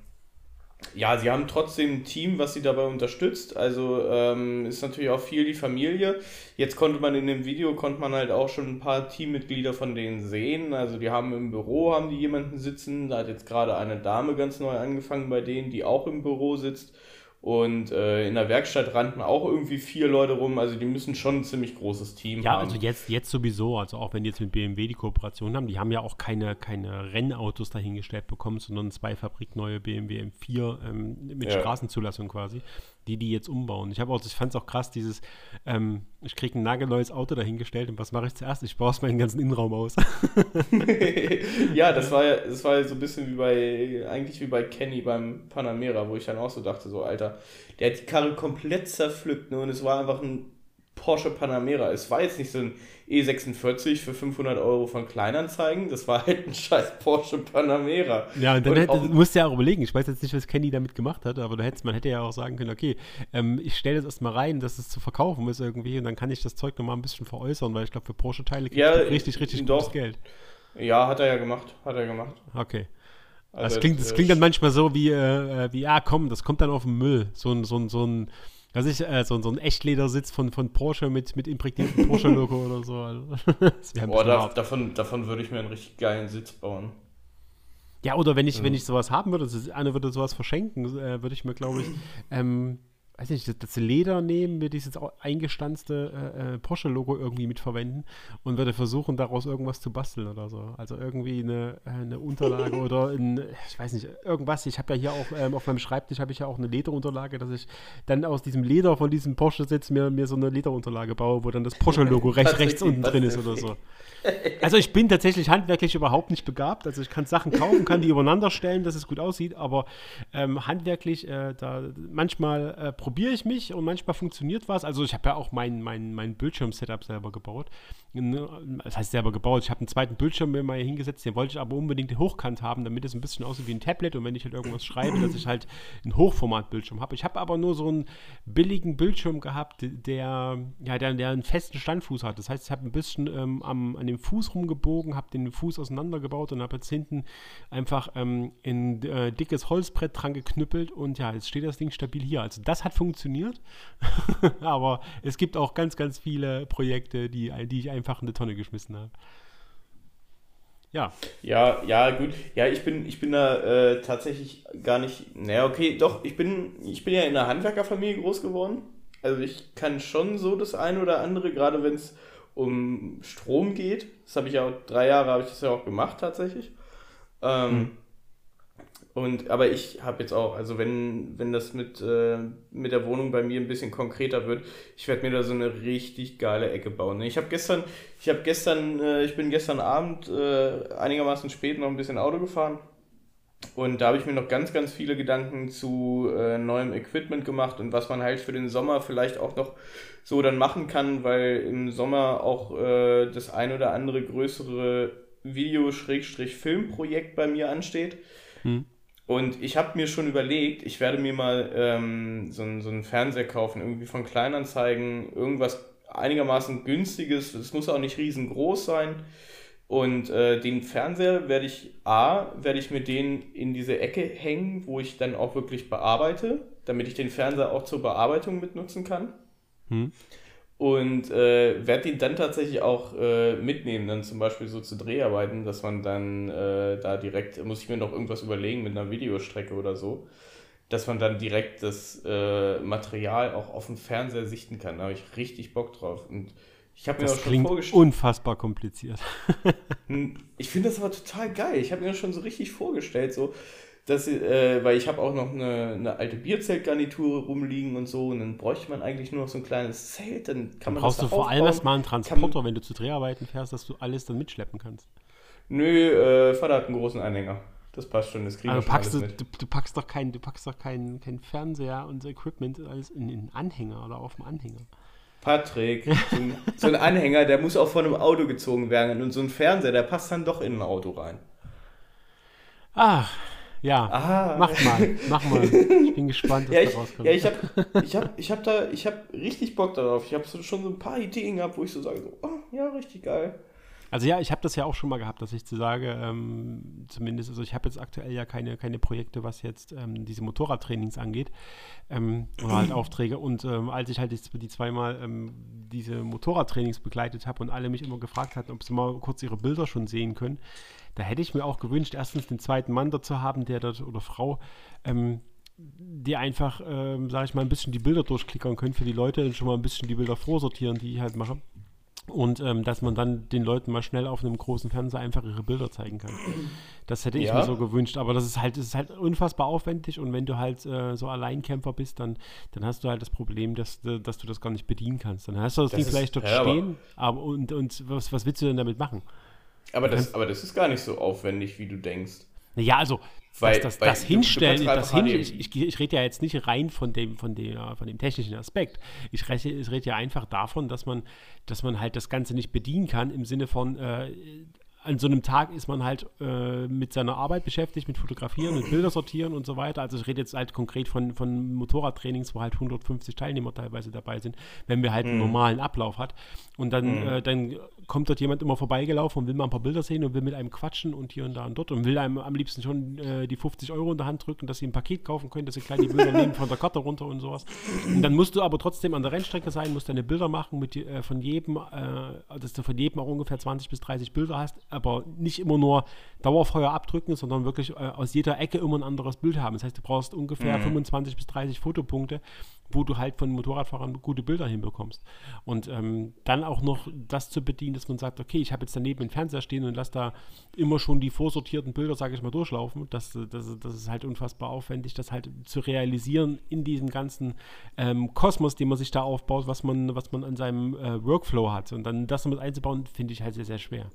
ja, sie haben trotzdem ein Team, was sie dabei unterstützt. Also ähm, ist natürlich auch viel die Familie. Jetzt konnte man in dem Video, konnte man halt auch schon ein paar Teammitglieder von denen sehen. Also die haben im Büro, haben die jemanden sitzen. Da hat jetzt gerade eine Dame ganz neu angefangen bei denen, die auch im Büro sitzt. Und äh, in der Werkstatt rannten auch irgendwie vier Leute rum. Also die müssen schon ein ziemlich großes Team ja, haben. Ja, also jetzt, jetzt sowieso. Also auch wenn die jetzt mit BMW die Kooperation haben, die haben ja auch keine, keine Rennautos dahingestellt bekommen, sondern zwei fabrikneue BMW M4 ähm, mit ja. Straßenzulassung quasi die die jetzt umbauen. Ich habe auch, ich fand es auch krass, dieses, ähm, ich kriege ein nagelneues Auto dahingestellt und was mache ich zuerst? Ich baue es meinen ganzen Innenraum aus. ja, das war ja, das war ja so ein bisschen wie bei, eigentlich wie bei Kenny beim Panamera, wo ich dann auch so dachte, so, Alter, der hat die Karre komplett zerpflückt, ne, und es war einfach ein Porsche Panamera. Es war jetzt nicht so ein E46 für 500 Euro von Kleinanzeigen, das war halt ein scheiß Porsche Panamera. Ja, und dann und hätte, auch, musst du ja auch überlegen, ich weiß jetzt nicht, was Kenny damit gemacht hat, aber hätte, man hätte ja auch sagen können, okay, ähm, ich stelle das erstmal rein, dass es zu verkaufen ist irgendwie und dann kann ich das Zeug nochmal ein bisschen veräußern, weil ich glaube, für Porsche-Teile kriegt ja, richtig, richtig doch. gutes Geld. Ja, hat er ja gemacht, hat er gemacht. Okay. Also das, klingt, das klingt dann manchmal so wie, äh, äh, wie, ah komm, das kommt dann auf den Müll. So ein, so ein, so ein also ich, äh, so, so ein Echtledersitz von, von Porsche mit, mit imprägniertem Porsche-Logo oder so. Also, Boah, da, davon, davon würde ich mir einen richtig geilen Sitz bauen. Ja, oder wenn ich, ja. wenn ich sowas haben würde, einer würde sowas verschenken, äh, würde ich mir, glaube ich, ähm, weiß nicht, das Leder nehmen, mir dieses eingestanzte äh, äh, Porsche-Logo irgendwie mitverwenden und würde versuchen, daraus irgendwas zu basteln oder so. Also irgendwie eine, äh, eine Unterlage oder ein, ich weiß nicht, irgendwas. Ich habe ja hier auch ähm, auf meinem Schreibtisch habe ich ja auch eine Lederunterlage, dass ich dann aus diesem Leder von diesem Porsche-Sitz mir, mir so eine Lederunterlage baue, wo dann das Porsche-Logo rechts, rechts unten drin ist oder so. Also ich bin tatsächlich handwerklich überhaupt nicht begabt. Also ich kann Sachen kaufen, kann die übereinander stellen, dass es gut aussieht, aber ähm, handwerklich, äh, da manchmal äh, probiere ich mich und manchmal funktioniert was. Also ich habe ja auch mein, mein, mein Bildschirm-Setup selber gebaut. Das heißt selber gebaut. Ich habe einen zweiten Bildschirm mir mal hingesetzt, den wollte ich aber unbedingt hochkant haben, damit es ein bisschen aussieht wie ein Tablet und wenn ich halt irgendwas schreibe, dass ich halt einen Hochformat-Bildschirm habe. Ich habe aber nur so einen billigen Bildschirm gehabt, der, ja, der, der einen festen Standfuß hat. Das heißt, ich habe ein bisschen ähm, am, an dem Fuß rumgebogen, habe den Fuß auseinandergebaut und habe jetzt hinten einfach ähm, ein äh, dickes Holzbrett dran geknüppelt und ja, jetzt steht das Ding stabil hier. Also das hat funktioniert, aber es gibt auch ganz, ganz viele Projekte, die, die ich einfach in die Tonne geschmissen habe. Ja. Ja, ja, gut. Ja, ich bin, ich bin da äh, tatsächlich gar nicht. Naja, okay, doch, ich bin, ich bin ja in einer Handwerkerfamilie groß geworden. Also ich kann schon so das eine oder andere, gerade wenn es um Strom geht. Das habe ich ja auch, drei Jahre habe ich das ja auch gemacht tatsächlich. Ähm, mhm. Und, aber ich habe jetzt auch, also wenn, wenn das mit, äh, mit der Wohnung bei mir ein bisschen konkreter wird, ich werde mir da so eine richtig geile Ecke bauen. Ich habe gestern, ich habe gestern, äh, ich bin gestern Abend äh, einigermaßen spät noch ein bisschen Auto gefahren. Und da habe ich mir noch ganz, ganz viele Gedanken zu äh, neuem Equipment gemacht und was man halt für den Sommer vielleicht auch noch so dann machen kann, weil im Sommer auch äh, das ein oder andere größere Video-Filmprojekt bei mir ansteht. Hm. Und ich habe mir schon überlegt, ich werde mir mal ähm, so, so einen Fernseher kaufen, irgendwie von Kleinanzeigen, irgendwas einigermaßen günstiges. Es muss auch nicht riesengroß sein. Und äh, den Fernseher werde ich A, werde ich mir den in diese Ecke hängen, wo ich dann auch wirklich bearbeite, damit ich den Fernseher auch zur Bearbeitung mitnutzen kann. Hm. Und äh, werde den dann tatsächlich auch äh, mitnehmen, dann zum Beispiel so zu Dreharbeiten, dass man dann äh, da direkt, muss ich mir noch irgendwas überlegen mit einer Videostrecke oder so, dass man dann direkt das äh, Material auch auf dem Fernseher sichten kann. Da habe ich richtig Bock drauf. Und ich habe mir das auch schon vorgestellt. Unfassbar kompliziert. Hm, ich finde das aber total geil. Ich habe mir das schon so richtig vorgestellt, so dass, äh, weil ich habe auch noch eine, eine alte Bierzeltgarnitur rumliegen und so und dann bräuchte man eigentlich nur noch so ein kleines Zelt, dann kann dann man brauchst das da du vor allem erstmal einen Transporter, wenn du zu Dreharbeiten fährst, dass du alles dann mitschleppen kannst. Nö, äh, Vater hat einen großen Anhänger. Das passt schon, das kriegen wir schon packst du, du, du, packst doch keinen, du packst doch keinen kein Fernseher und Equipment alles in den Anhänger oder auf dem Anhänger. Patrick, so ein, so ein Anhänger, der muss auch von einem Auto gezogen werden und so ein Fernseher, der passt dann doch in ein Auto rein. Ach, ja, Aha. mach mal, mach mal. Ich bin gespannt, was ja, ich, da rauskommt. Ja, ich habe ich hab, ich hab da, ich habe richtig Bock darauf. Ich habe so, schon so ein paar Ideen gehabt, wo ich so sage, so, oh, ja, richtig geil. Also ja, ich habe das ja auch schon mal gehabt, dass ich zu sage, ähm, zumindest, also ich habe jetzt aktuell ja keine, keine Projekte, was jetzt ähm, diese Motorradtrainings angeht ähm, oder halt Aufträge. Und ähm, als ich halt die, die zweimal ähm, diese Motorradtrainings begleitet habe und alle mich immer gefragt hatten, ob sie mal kurz ihre Bilder schon sehen können, da hätte ich mir auch gewünscht, erstens den zweiten Mann dazu haben, der dort oder Frau, ähm, die einfach, ähm, sage ich mal, ein bisschen die Bilder durchklickern können für die Leute und schon mal ein bisschen die Bilder vorsortieren, die ich halt mache. Und ähm, dass man dann den Leuten mal schnell auf einem großen Fernseher einfach ihre Bilder zeigen kann. Das hätte ich ja. mir so gewünscht. Aber das ist halt, das ist halt unfassbar aufwendig und wenn du halt äh, so Alleinkämpfer bist, dann, dann hast du halt das Problem, dass, dass du das gar nicht bedienen kannst. Dann hast du das, das Ding vielleicht dort ja, stehen, aber, aber und, und was, was willst du denn damit machen? Aber das, aber das ist gar nicht so aufwendig, wie du denkst. Naja, also weil, das, das, das Hinstellen, das Hinstellen ich, ich, ich rede ja jetzt nicht rein von dem, von dem, von dem technischen Aspekt. Ich rede, ich rede ja einfach davon, dass man, dass man halt das Ganze nicht bedienen kann im Sinne von, äh, an so einem Tag ist man halt äh, mit seiner Arbeit beschäftigt, mit Fotografieren, mit Bilder sortieren und so weiter. Also ich rede jetzt halt konkret von, von Motorradtrainings, wo halt 150 Teilnehmer teilweise dabei sind, wenn wir halt mhm. einen normalen Ablauf hat. Und dann, mhm. äh, dann kommt dort jemand immer vorbeigelaufen und will mal ein paar Bilder sehen und will mit einem quatschen und hier und da und dort und will einem am liebsten schon äh, die 50 Euro in der Hand drücken, dass sie ein Paket kaufen können, dass sie kleine Bilder nehmen von der Karte runter und sowas. Und dann musst du aber trotzdem an der Rennstrecke sein, musst deine Bilder machen mit äh, von jedem, äh, dass du von jedem auch ungefähr 20 bis 30 Bilder hast, aber nicht immer nur Dauerfeuer abdrücken, sondern wirklich äh, aus jeder Ecke immer ein anderes Bild haben. Das heißt, du brauchst ungefähr mhm. 25 bis 30 Fotopunkte, wo du halt von Motorradfahrern gute Bilder hinbekommst. Und ähm, dann auch noch das zu bedienen, dass man sagt, okay, ich habe jetzt daneben den Fernseher stehen und lasse da immer schon die vorsortierten Bilder, sage ich mal, durchlaufen. Das, das, das ist halt unfassbar aufwendig, das halt zu realisieren in diesem ganzen ähm, Kosmos, den man sich da aufbaut, was man, was man an seinem äh, Workflow hat. Und dann das mit einzubauen, finde ich halt sehr, sehr schwer.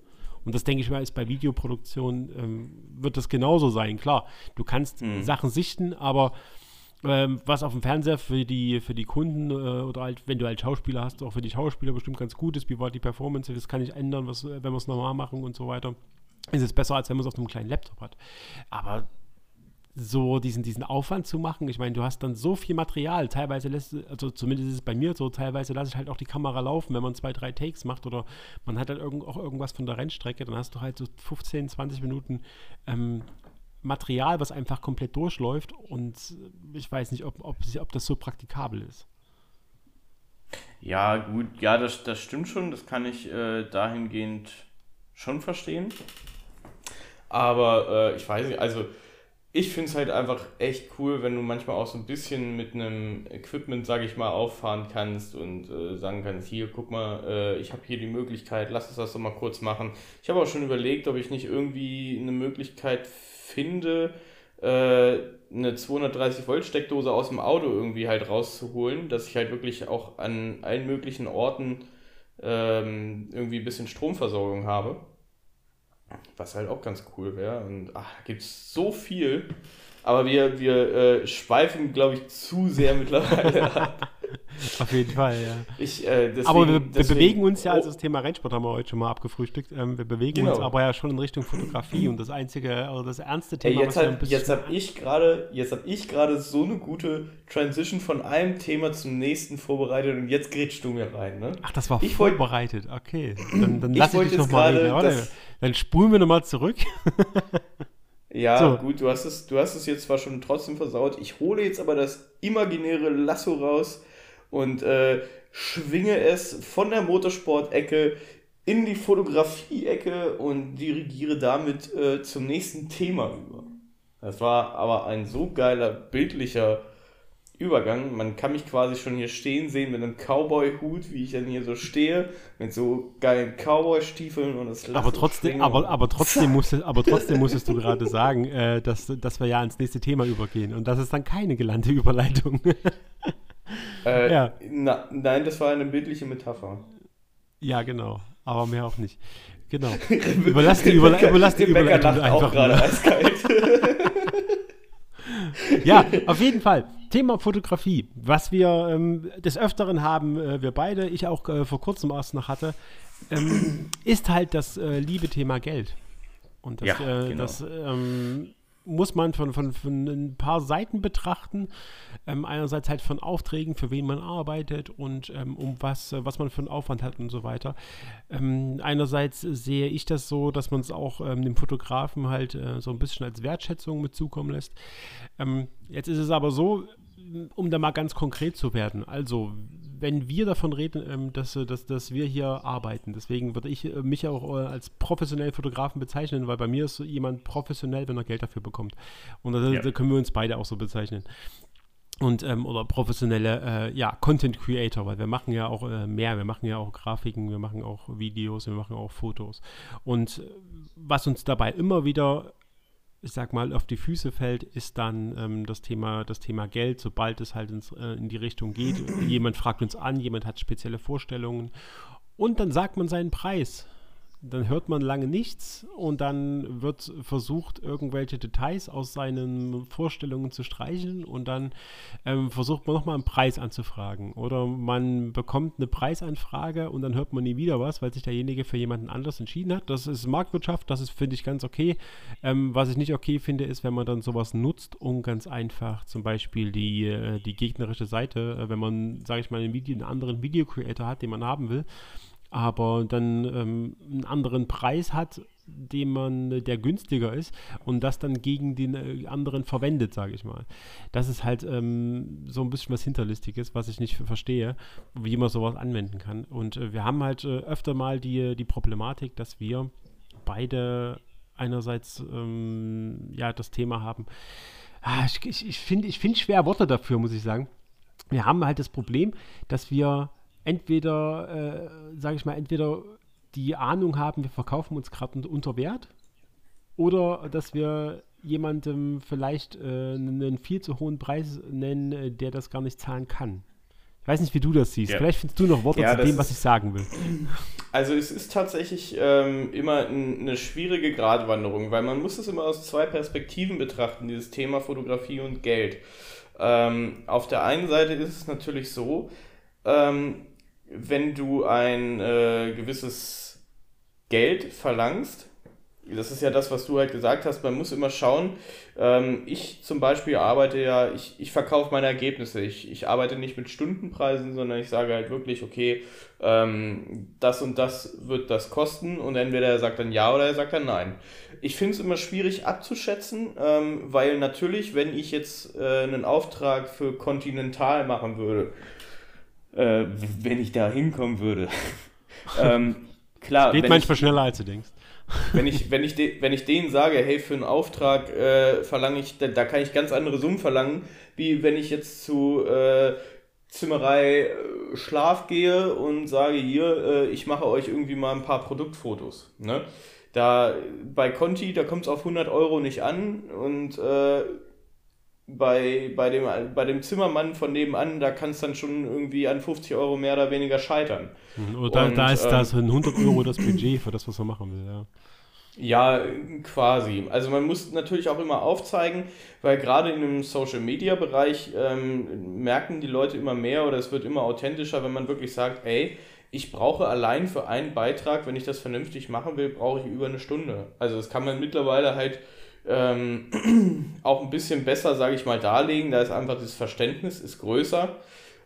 Und das denke ich mal, ist bei Videoproduktion, ähm, wird das genauso sein. Klar, du kannst mhm. Sachen sichten, aber ähm, was auf dem Fernseher für die, für die Kunden äh, oder halt, wenn du halt Schauspieler hast, auch für die Schauspieler bestimmt ganz gut ist, wie war die Performance, das kann ich ändern, was, wenn wir es normal machen und so weiter. Ist es besser, als wenn man es auf einem kleinen Laptop hat. Aber so diesen, diesen Aufwand zu machen. Ich meine, du hast dann so viel Material. Teilweise lässt, also zumindest ist es bei mir so, teilweise lasse ich halt auch die Kamera laufen, wenn man zwei, drei Takes macht oder man hat halt irgend, auch irgendwas von der Rennstrecke, dann hast du halt so 15, 20 Minuten ähm, Material, was einfach komplett durchläuft und ich weiß nicht, ob, ob, ob das so praktikabel ist. Ja, gut, ja, das, das stimmt schon, das kann ich äh, dahingehend schon verstehen. Aber äh, ich weiß nicht, also ich finde es halt einfach echt cool, wenn du manchmal auch so ein bisschen mit einem Equipment, sage ich mal, auffahren kannst und äh, sagen kannst, hier, guck mal, äh, ich habe hier die Möglichkeit, lass uns das doch mal kurz machen. Ich habe auch schon überlegt, ob ich nicht irgendwie eine Möglichkeit finde, äh, eine 230 Volt Steckdose aus dem Auto irgendwie halt rauszuholen, dass ich halt wirklich auch an allen möglichen Orten ähm, irgendwie ein bisschen Stromversorgung habe. Was halt auch ganz cool wäre. Und ach, da gibt es so viel. Aber wir, wir äh, schweifen, glaube ich, zu sehr mittlerweile ab. Auf jeden Fall, ja. Ich, äh, deswegen, aber wir, wir bewegen uns ja, also das Thema Rennsport haben wir heute schon mal abgefrühstückt, ähm, wir bewegen genau. uns aber ja schon in Richtung Fotografie und das einzige, also das ernste Thema. Ey, jetzt jetzt habe ich gerade, jetzt habe ich gerade so eine gute Transition von einem Thema zum nächsten vorbereitet und jetzt grätschst du mir rein, ne? Ach, das war ich vorbereitet, okay. Dann, dann lass ich, ich dich nochmal reden. Warte, dann spulen wir nochmal zurück. Ja, so. gut, du hast, es, du hast es jetzt zwar schon trotzdem versaut. Ich hole jetzt aber das imaginäre Lasso raus und äh, schwinge es von der Motorsport-Ecke in die Fotografie-Ecke und dirigiere damit äh, zum nächsten Thema über. Das war aber ein so geiler bildlicher Übergang. Man kann mich quasi schon hier stehen sehen mit einem Cowboy-Hut, wie ich dann hier so stehe, mit so geilen Cowboy-Stiefeln und das aber trotzdem, aber, aber, trotzdem musstest, aber trotzdem musstest du gerade sagen, äh, dass, dass wir ja ans nächste Thema übergehen. Und das ist dann keine gelernte Überleitung. Äh, ja. na, nein, das war eine bildliche Metapher. Ja, genau. Aber mehr auch nicht. Genau. Überlass die, Überle überlass die Überleitung einfach. Auch gerade eiskalt. ja, auf jeden Fall. Thema Fotografie, was wir ähm, des Öfteren haben, äh, wir beide, ich auch äh, vor kurzem erst noch hatte, ähm, ist halt das äh, liebe Thema Geld. Und das, ja, äh, genau. das ähm, muss man von, von, von ein paar Seiten betrachten. Ähm, einerseits halt von Aufträgen, für wen man arbeitet und ähm, um was, was man für einen Aufwand hat und so weiter. Ähm, einerseits sehe ich das so, dass man es auch ähm, dem Fotografen halt äh, so ein bisschen als Wertschätzung mit zukommen lässt. Ähm, jetzt ist es aber so, um da mal ganz konkret zu werden. Also, wenn wir davon reden, ähm, dass, äh, dass, dass wir hier arbeiten, deswegen würde ich äh, mich auch äh, als professionellen Fotografen bezeichnen, weil bei mir ist jemand professionell, wenn er Geld dafür bekommt. Und da, ja. da können wir uns beide auch so bezeichnen und ähm, oder professionelle äh, ja, Content Creator, weil wir machen ja auch äh, mehr, wir machen ja auch Grafiken, wir machen auch Videos, wir machen auch Fotos. Und was uns dabei immer wieder ich sag mal, auf die Füße fällt, ist dann ähm, das, Thema, das Thema Geld, sobald es halt ins, äh, in die Richtung geht. jemand fragt uns an, jemand hat spezielle Vorstellungen und dann sagt man seinen Preis dann hört man lange nichts und dann wird versucht, irgendwelche Details aus seinen Vorstellungen zu streichen und dann ähm, versucht man nochmal einen Preis anzufragen. Oder man bekommt eine Preisanfrage und dann hört man nie wieder was, weil sich derjenige für jemanden anders entschieden hat. Das ist Marktwirtschaft, das ist, finde ich, ganz okay. Ähm, was ich nicht okay finde, ist, wenn man dann sowas nutzt, um ganz einfach zum Beispiel die, äh, die gegnerische Seite, äh, wenn man, sage ich mal, einen, Video, einen anderen Video-Creator hat, den man haben will, aber dann ähm, einen anderen Preis hat, den man, der günstiger ist und das dann gegen den äh, anderen verwendet, sage ich mal. Das ist halt ähm, so ein bisschen was Hinterlistiges, was ich nicht verstehe, wie man sowas anwenden kann. Und äh, wir haben halt äh, öfter mal die, die Problematik, dass wir beide einerseits ähm, ja das Thema haben. Ah, ich ich, ich finde ich find schwer Worte dafür, muss ich sagen. Wir haben halt das Problem, dass wir entweder, äh, sage ich mal, entweder die Ahnung haben, wir verkaufen uns gerade unter Wert oder dass wir jemandem vielleicht äh, einen viel zu hohen Preis nennen, äh, der das gar nicht zahlen kann. Ich weiß nicht, wie du das siehst. Ja. Vielleicht findest du noch Worte ja, zu dem, was ich sagen will. Also es ist tatsächlich ähm, immer eine schwierige Gratwanderung, weil man muss es immer aus zwei Perspektiven betrachten, dieses Thema Fotografie und Geld. Ähm, auf der einen Seite ist es natürlich so, ähm, wenn du ein äh, gewisses Geld verlangst, das ist ja das, was du halt gesagt hast, man muss immer schauen. Ähm, ich zum Beispiel arbeite ja, ich, ich verkaufe meine Ergebnisse. Ich, ich arbeite nicht mit Stundenpreisen, sondern ich sage halt wirklich, okay, ähm, das und das wird das kosten und entweder er sagt dann ja oder er sagt dann nein. Ich finde es immer schwierig abzuschätzen, ähm, weil natürlich, wenn ich jetzt äh, einen Auftrag für Continental machen würde, äh, wenn ich da hinkommen würde. ähm, klar. Geht manchmal ich, schneller, als du denkst. wenn ich, wenn ich, de, wenn ich denen sage, hey, für einen Auftrag äh, verlange ich, da, da, kann ich ganz andere Summen verlangen, wie wenn ich jetzt zu äh, Zimmerei äh, Schlaf gehe und sage, hier, äh, ich mache euch irgendwie mal ein paar Produktfotos. Ne? Da bei Conti, da kommt es auf 100 Euro nicht an und äh, bei, bei, dem, bei dem Zimmermann von nebenan, da kann es dann schon irgendwie an 50 Euro mehr oder weniger scheitern. Mhm, oder Und, da ist ähm, das 100 Euro das Budget für das, was man machen will, ja. Ja, quasi. Also man muss natürlich auch immer aufzeigen, weil gerade in dem Social-Media-Bereich ähm, merken die Leute immer mehr oder es wird immer authentischer, wenn man wirklich sagt, ey, ich brauche allein für einen Beitrag, wenn ich das vernünftig machen will, brauche ich über eine Stunde. Also das kann man mittlerweile halt ähm, auch ein bisschen besser, sage ich mal, darlegen. Da ist einfach das Verständnis ist größer,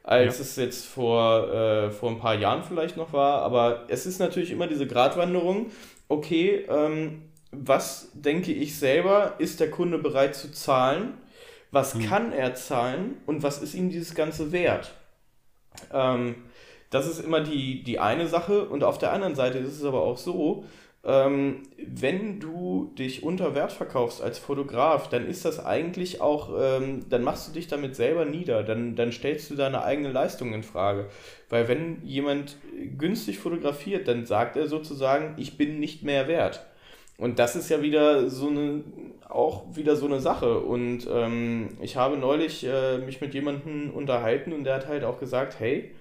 als ja. es jetzt vor, äh, vor ein paar Jahren vielleicht noch war. Aber es ist natürlich immer diese Gratwanderung. Okay, ähm, was denke ich selber, ist der Kunde bereit zu zahlen? Was hm. kann er zahlen und was ist ihm dieses Ganze wert? Ähm, das ist immer die, die eine Sache. Und auf der anderen Seite ist es aber auch so, ähm, wenn du dich unter Wert verkaufst als Fotograf, dann ist das eigentlich auch, ähm, dann machst du dich damit selber nieder, dann, dann stellst du deine eigene Leistung in Frage. Weil wenn jemand günstig fotografiert, dann sagt er sozusagen, ich bin nicht mehr wert. Und das ist ja wieder so eine, auch wieder so eine Sache. Und ähm, ich habe neulich äh, mich mit jemandem unterhalten und der hat halt auch gesagt, hey,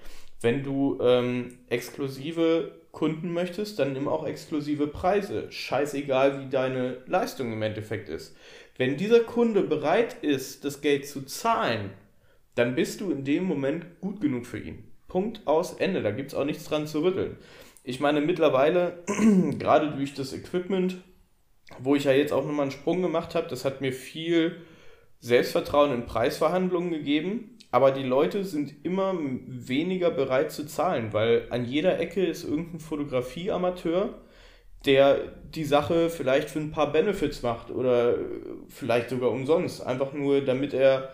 wenn du ähm, exklusive Kunden möchtest, dann nimm auch exklusive Preise. Scheißegal, wie deine Leistung im Endeffekt ist. Wenn dieser Kunde bereit ist, das Geld zu zahlen, dann bist du in dem Moment gut genug für ihn. Punkt aus Ende. Da gibt es auch nichts dran zu rütteln. Ich meine, mittlerweile, gerade durch das Equipment, wo ich ja jetzt auch nochmal einen Sprung gemacht habe, das hat mir viel Selbstvertrauen in Preisverhandlungen gegeben. Aber die Leute sind immer weniger bereit zu zahlen, weil an jeder Ecke ist irgendein Fotografieamateur, der die Sache vielleicht für ein paar Benefits macht oder vielleicht sogar umsonst. Einfach nur, damit er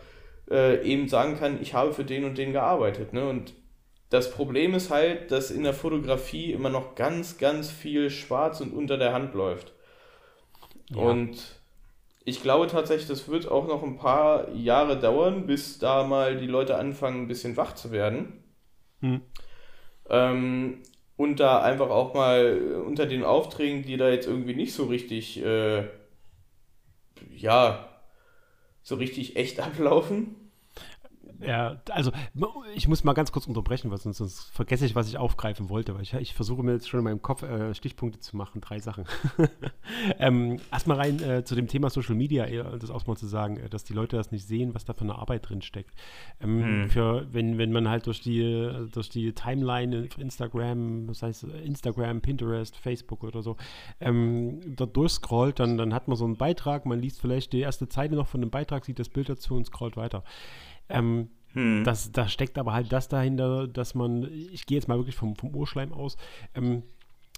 äh, eben sagen kann, ich habe für den und den gearbeitet. Ne? Und das Problem ist halt, dass in der Fotografie immer noch ganz, ganz viel schwarz und unter der Hand läuft. Ja. Und ich glaube tatsächlich, das wird auch noch ein paar Jahre dauern, bis da mal die Leute anfangen, ein bisschen wach zu werden. Hm. Ähm, und da einfach auch mal unter den Aufträgen, die da jetzt irgendwie nicht so richtig, äh, ja, so richtig echt ablaufen, ja, also ich muss mal ganz kurz unterbrechen, weil sonst, sonst vergesse ich, was ich aufgreifen wollte, weil ich, ich versuche mir jetzt schon in meinem Kopf äh, Stichpunkte zu machen, drei Sachen. ähm, Erstmal rein äh, zu dem Thema Social Media, das auch mal zu sagen, äh, dass die Leute das nicht sehen, was da für eine Arbeit drin steckt. Ähm, hm. für, wenn, wenn man halt durch die, durch die Timeline auf Instagram, das heißt Instagram, Pinterest, Facebook oder so, ähm, dort durchscrollt, dann, dann hat man so einen Beitrag, man liest vielleicht die erste Zeile noch von dem Beitrag, sieht das Bild dazu und scrollt weiter. Ähm, hm. das, da steckt aber halt das dahinter, dass man, ich gehe jetzt mal wirklich vom, vom Urschleim aus, ähm,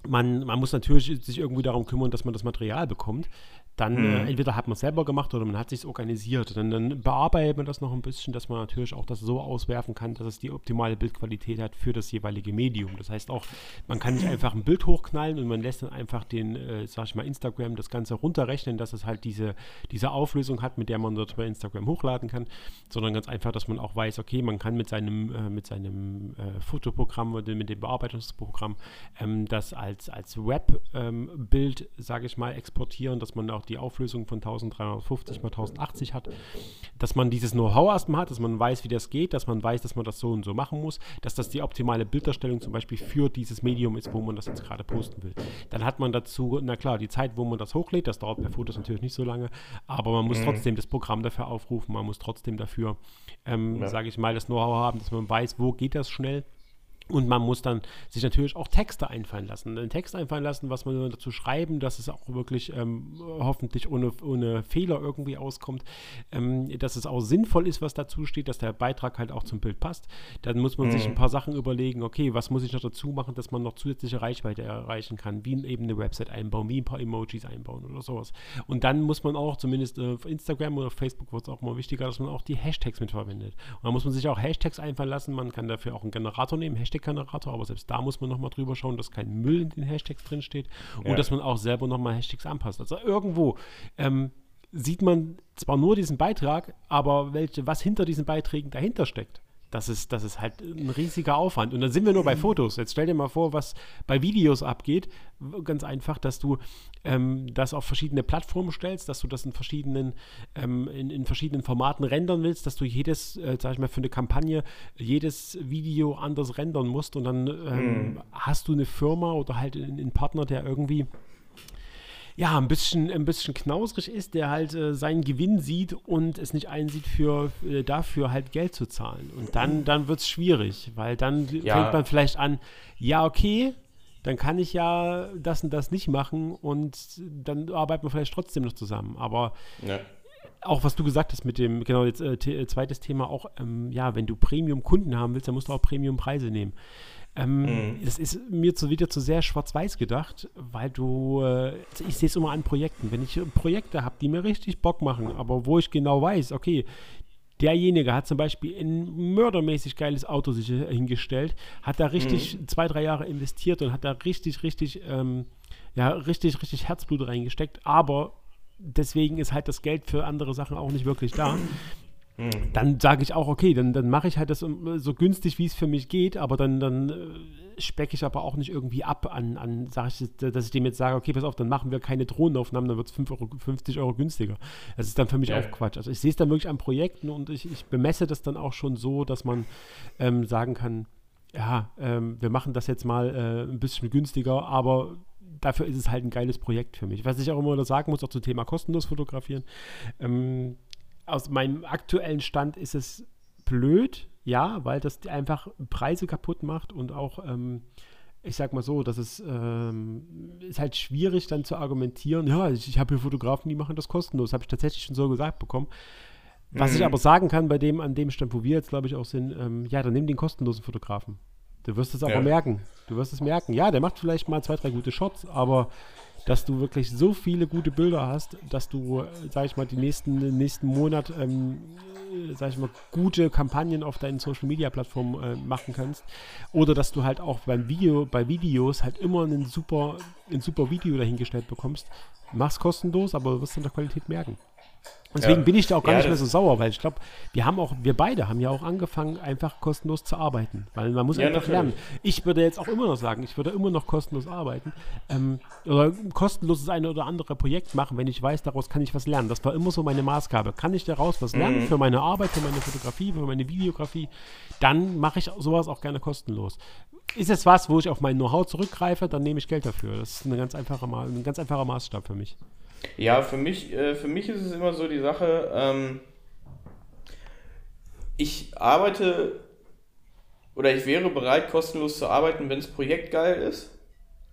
man, man muss natürlich sich irgendwie darum kümmern, dass man das Material bekommt dann mhm. äh, entweder hat man es selber gemacht oder man hat sich organisiert. Dann, dann bearbeitet man das noch ein bisschen, dass man natürlich auch das so auswerfen kann, dass es die optimale Bildqualität hat für das jeweilige Medium. Das heißt auch, man kann nicht einfach ein Bild hochknallen und man lässt dann einfach den, äh, sag ich mal, Instagram das Ganze runterrechnen, dass es halt diese, diese Auflösung hat, mit der man dort bei Instagram hochladen kann, sondern ganz einfach, dass man auch weiß, okay, man kann mit seinem, äh, mit seinem äh, Fotoprogramm oder mit dem Bearbeitungsprogramm ähm, das als, als Webbild, ähm, sage ich mal, exportieren, dass man auch die Auflösung von 1350 x 1080 hat, dass man dieses Know-how erstmal hat, dass man weiß, wie das geht, dass man weiß, dass man das so und so machen muss, dass das die optimale Bilderstellung zum Beispiel für dieses Medium ist, wo man das jetzt gerade posten will. Dann hat man dazu, na klar, die Zeit, wo man das hochlädt, das dauert bei Fotos natürlich nicht so lange, aber man muss mhm. trotzdem das Programm dafür aufrufen, man muss trotzdem dafür, ähm, ja. sage ich mal, das Know-how haben, dass man weiß, wo geht das schnell und man muss dann sich natürlich auch Texte einfallen lassen. Einen Text einfallen lassen, was man dazu schreiben, dass es auch wirklich ähm, hoffentlich ohne, ohne Fehler irgendwie auskommt. Ähm, dass es auch sinnvoll ist, was dazu steht, dass der Beitrag halt auch zum Bild passt. Dann muss man mhm. sich ein paar Sachen überlegen, okay, was muss ich noch dazu machen, dass man noch zusätzliche Reichweite erreichen kann, wie eben eine Website einbauen, wie ein paar Emojis einbauen oder sowas. Und dann muss man auch, zumindest äh, auf Instagram oder auf Facebook wird es auch mal wichtiger, dass man auch die Hashtags mitverwendet. Und dann muss man sich auch Hashtags einfallen lassen. Man kann dafür auch einen Generator nehmen, Hashtag Hashtag-Generator, aber selbst da muss man nochmal drüber schauen, dass kein Müll in den Hashtags drinsteht ja. und dass man auch selber nochmal Hashtags anpasst. Also irgendwo ähm, sieht man zwar nur diesen Beitrag, aber welche, was hinter diesen Beiträgen dahinter steckt. Das ist, das ist halt ein riesiger Aufwand. Und dann sind wir nur bei Fotos. Jetzt stell dir mal vor, was bei Videos abgeht. Ganz einfach, dass du ähm, das auf verschiedene Plattformen stellst, dass du das in verschiedenen, ähm, in, in, verschiedenen Formaten rendern willst, dass du jedes, äh, sag ich mal, für eine Kampagne jedes Video anders rendern musst. Und dann ähm, mhm. hast du eine Firma oder halt einen Partner, der irgendwie ja, ein bisschen, ein bisschen knausrig ist, der halt äh, seinen Gewinn sieht und es nicht einsieht, für, äh, dafür halt Geld zu zahlen. Und dann, dann wird es schwierig, weil dann ja. fängt man vielleicht an, ja, okay, dann kann ich ja das und das nicht machen und dann arbeiten wir vielleicht trotzdem noch zusammen. Aber ja. auch was du gesagt hast mit dem, genau, jetzt äh, zweites Thema auch, ähm, ja, wenn du Premium-Kunden haben willst, dann musst du auch Premium-Preise nehmen. Ähm, mhm. Das ist mir zu, wieder zu sehr schwarz-weiß gedacht, weil du, äh, ich sehe es immer an Projekten. Wenn ich Projekte habe, die mir richtig Bock machen, aber wo ich genau weiß, okay, derjenige hat zum Beispiel ein mördermäßig geiles Auto sich hingestellt, hat da richtig mhm. zwei, drei Jahre investiert und hat da richtig, richtig, ähm, ja, richtig, richtig Herzblut reingesteckt, aber deswegen ist halt das Geld für andere Sachen auch nicht wirklich da. Mhm. Dann sage ich auch, okay, dann, dann mache ich halt das so günstig, wie es für mich geht, aber dann, dann äh, specke ich aber auch nicht irgendwie ab an, an sag ich, dass ich dem jetzt sage, okay, pass auf, dann machen wir keine Drohnenaufnahmen, dann wird es 50 Euro günstiger. Das ist dann für mich ja. auch Quatsch. Also ich sehe es dann wirklich an Projekten und ich, ich bemesse das dann auch schon so, dass man ähm, sagen kann, ja, ähm, wir machen das jetzt mal äh, ein bisschen günstiger, aber dafür ist es halt ein geiles Projekt für mich. Was ich auch immer sagen muss, auch zum Thema kostenlos fotografieren. Ähm, aus meinem aktuellen Stand ist es blöd, ja, weil das einfach Preise kaputt macht und auch, ähm, ich sag mal so, dass es ähm, ist halt schwierig dann zu argumentieren, ja, ich, ich habe hier Fotografen, die machen das kostenlos, habe ich tatsächlich schon so gesagt bekommen. Was mhm. ich aber sagen kann bei dem, an dem Stand, wo wir jetzt, glaube ich, auch sind, ähm, ja, dann nimm den kostenlosen Fotografen. Du wirst es aber ja. merken. Du wirst es merken. Ja, der macht vielleicht mal zwei, drei gute Shots, aber dass du wirklich so viele gute Bilder hast, dass du, sag ich mal, die nächsten, den nächsten Monat, ähm, sag ich mal, gute Kampagnen auf deinen Social Media Plattformen äh, machen kannst. Oder dass du halt auch beim Video, bei Videos halt immer ein super, ein super Video dahingestellt bekommst. Mach's kostenlos, aber du wirst in der Qualität merken. Deswegen ja. bin ich da auch gar ja, nicht mehr so sauer, weil ich glaube, wir haben auch, wir beide haben ja auch angefangen, einfach kostenlos zu arbeiten. Weil man muss ja, einfach natürlich. lernen. Ich würde jetzt auch immer noch sagen, ich würde immer noch kostenlos arbeiten. Ähm, oder kostenlos das eine oder andere Projekt machen, wenn ich weiß, daraus kann ich was lernen. Das war immer so meine Maßgabe. Kann ich daraus was lernen mhm. für meine Arbeit, für meine Fotografie, für meine Videografie, dann mache ich sowas auch gerne kostenlos. Ist es was, wo ich auf mein Know-how zurückgreife, dann nehme ich Geld dafür. Das ist eine ganz einfache, ein ganz einfacher Maßstab für mich. Ja, für mich, äh, für mich ist es immer so die Sache, ähm, ich arbeite oder ich wäre bereit, kostenlos zu arbeiten, wenn das Projekt geil ist.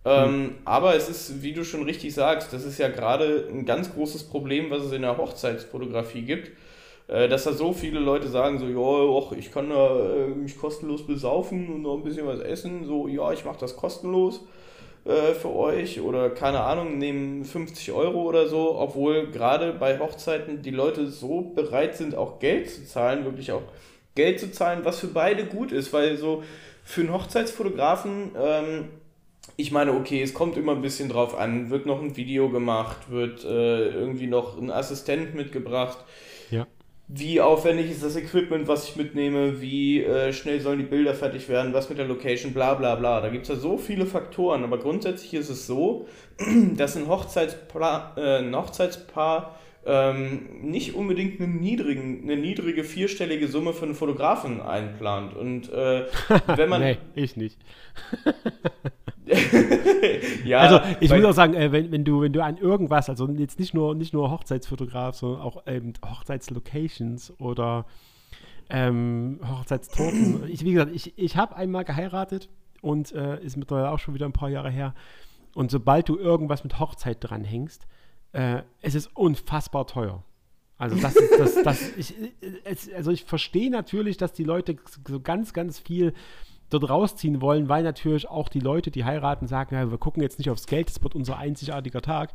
Ähm, mhm. Aber es ist, wie du schon richtig sagst, das ist ja gerade ein ganz großes Problem, was es in der Hochzeitsfotografie gibt, äh, dass da so viele Leute sagen, so, ja, ich kann da äh, mich kostenlos besaufen und noch ein bisschen was essen, so, ja, ich mache das kostenlos äh, für euch oder keine Ahnung, nehmen 50 Euro oder so, obwohl gerade bei Hochzeiten die Leute so bereit sind, auch Geld zu zahlen, wirklich auch Geld zu zahlen, was für beide gut ist, weil so für einen Hochzeitsfotografen, ähm, ich meine, okay, es kommt immer ein bisschen drauf an, wird noch ein Video gemacht, wird äh, irgendwie noch ein Assistent mitgebracht. Ja wie aufwendig ist das Equipment, was ich mitnehme, wie äh, schnell sollen die Bilder fertig werden, was mit der Location, bla bla bla. Da gibt es ja so viele Faktoren, aber grundsätzlich ist es so, dass ein, Hochzeitspla äh, ein Hochzeitspaar ähm, nicht unbedingt eine, niedrigen, eine niedrige vierstellige Summe für einen Fotografen einplant. Und äh, wenn man. nee, ich nicht. ja, also ich muss auch sagen, äh, wenn, wenn, du, wenn du an irgendwas, also jetzt nicht nur, nicht nur Hochzeitsfotograf, sondern auch ähm, Hochzeitslocations oder ähm, Hochzeitstorten. ich, wie gesagt, ich, ich habe einmal geheiratet und äh, ist mittlerweile auch schon wieder ein paar Jahre her. Und sobald du irgendwas mit Hochzeit dranhängst, äh, es ist unfassbar teuer. Also das ist das, das ich, es, also ich verstehe natürlich, dass die Leute so ganz, ganz viel dort rausziehen wollen, weil natürlich auch die Leute, die heiraten, sagen, ja, wir gucken jetzt nicht aufs Geld, das wird unser einzigartiger Tag.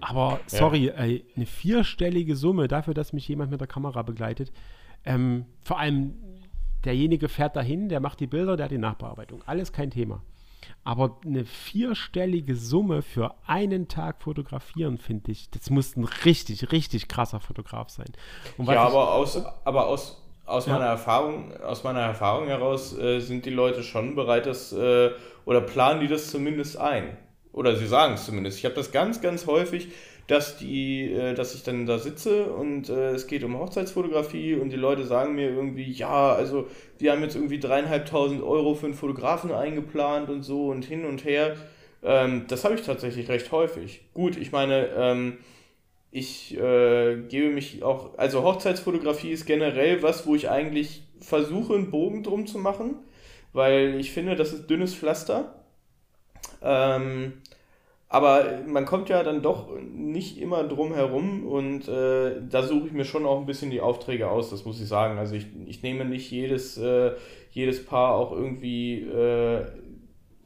Aber sorry, ja. ey, eine vierstellige Summe dafür, dass mich jemand mit der Kamera begleitet. Ähm, vor allem derjenige fährt dahin, der macht die Bilder, der hat die Nachbearbeitung. Alles kein Thema. Aber eine vierstellige Summe für einen Tag fotografieren, finde ich, das muss ein richtig, richtig krasser Fotograf sein. ja, aber aus, aber aus aus ja. meiner Erfahrung, aus meiner Erfahrung heraus äh, sind die Leute schon bereit, das äh, oder planen die das zumindest ein. Oder sie sagen es zumindest. Ich habe das ganz, ganz häufig, dass die, äh, dass ich dann da sitze und äh, es geht um Hochzeitsfotografie und die Leute sagen mir irgendwie, ja, also wir haben jetzt irgendwie dreieinhalbtausend Euro für einen Fotografen eingeplant und so und hin und her. Ähm, das habe ich tatsächlich recht häufig. Gut, ich meine, ähm, ich äh, gebe mich auch, also Hochzeitsfotografie ist generell was, wo ich eigentlich versuche, einen Bogen drum zu machen, weil ich finde, das ist dünnes Pflaster. Ähm, aber man kommt ja dann doch nicht immer drum herum und äh, da suche ich mir schon auch ein bisschen die Aufträge aus, das muss ich sagen. Also ich, ich nehme nicht jedes, äh, jedes Paar auch irgendwie äh,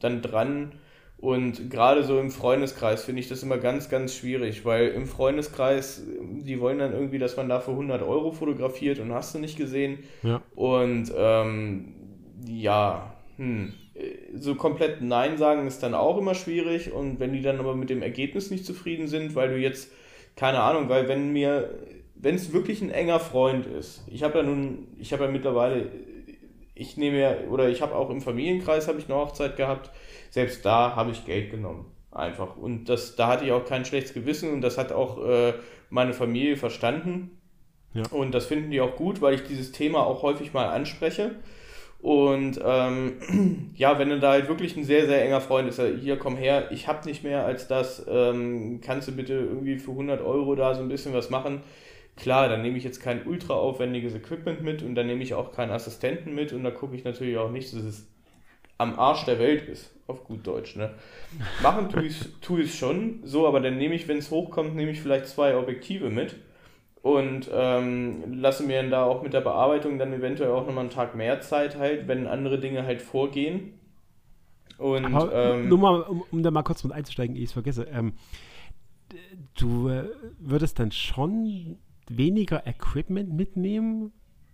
dann dran, Und gerade so im Freundeskreis finde ich das immer ganz, ganz schwierig, weil im Freundeskreis, die wollen dann irgendwie, dass man da für 100 Euro fotografiert und hast du nicht gesehen. Ja. Und ähm, ja, hm, so komplett Nein sagen ist dann auch immer schwierig. Und wenn die dann aber mit dem Ergebnis nicht zufrieden sind, weil du jetzt, keine Ahnung, weil wenn mir, wenn es wirklich ein enger Freund ist, ich habe ja nun, ich habe ja mittlerweile, ich nehme ja, oder ich habe auch im Familienkreis habe ich eine Hochzeit gehabt, selbst da habe ich Geld genommen. Einfach. Und das, da hatte ich auch kein schlechtes Gewissen und das hat auch äh, meine Familie verstanden. Ja. Und das finden die auch gut, weil ich dieses Thema auch häufig mal anspreche. Und ähm, ja, wenn du da halt wirklich ein sehr, sehr enger Freund ist, hier komm her, ich habe nicht mehr als das, ähm, kannst du bitte irgendwie für 100 Euro da so ein bisschen was machen? Klar, dann nehme ich jetzt kein ultra aufwendiges Equipment mit und dann nehme ich auch keinen Assistenten mit und da gucke ich natürlich auch nicht, dass es am Arsch der Welt ist, auf gut Deutsch. Ne? Machen tue ich tu es schon, so, aber dann nehme ich, wenn es hochkommt, nehme ich vielleicht zwei Objektive mit und ähm, lasse mir dann da auch mit der Bearbeitung dann eventuell auch nochmal einen Tag mehr Zeit halt, wenn andere Dinge halt vorgehen. Und, aber, ähm, nur mal, um, um, da mal kurz mit einzusteigen, ich es vergesse, ähm, du äh, würdest dann schon weniger Equipment mitnehmen,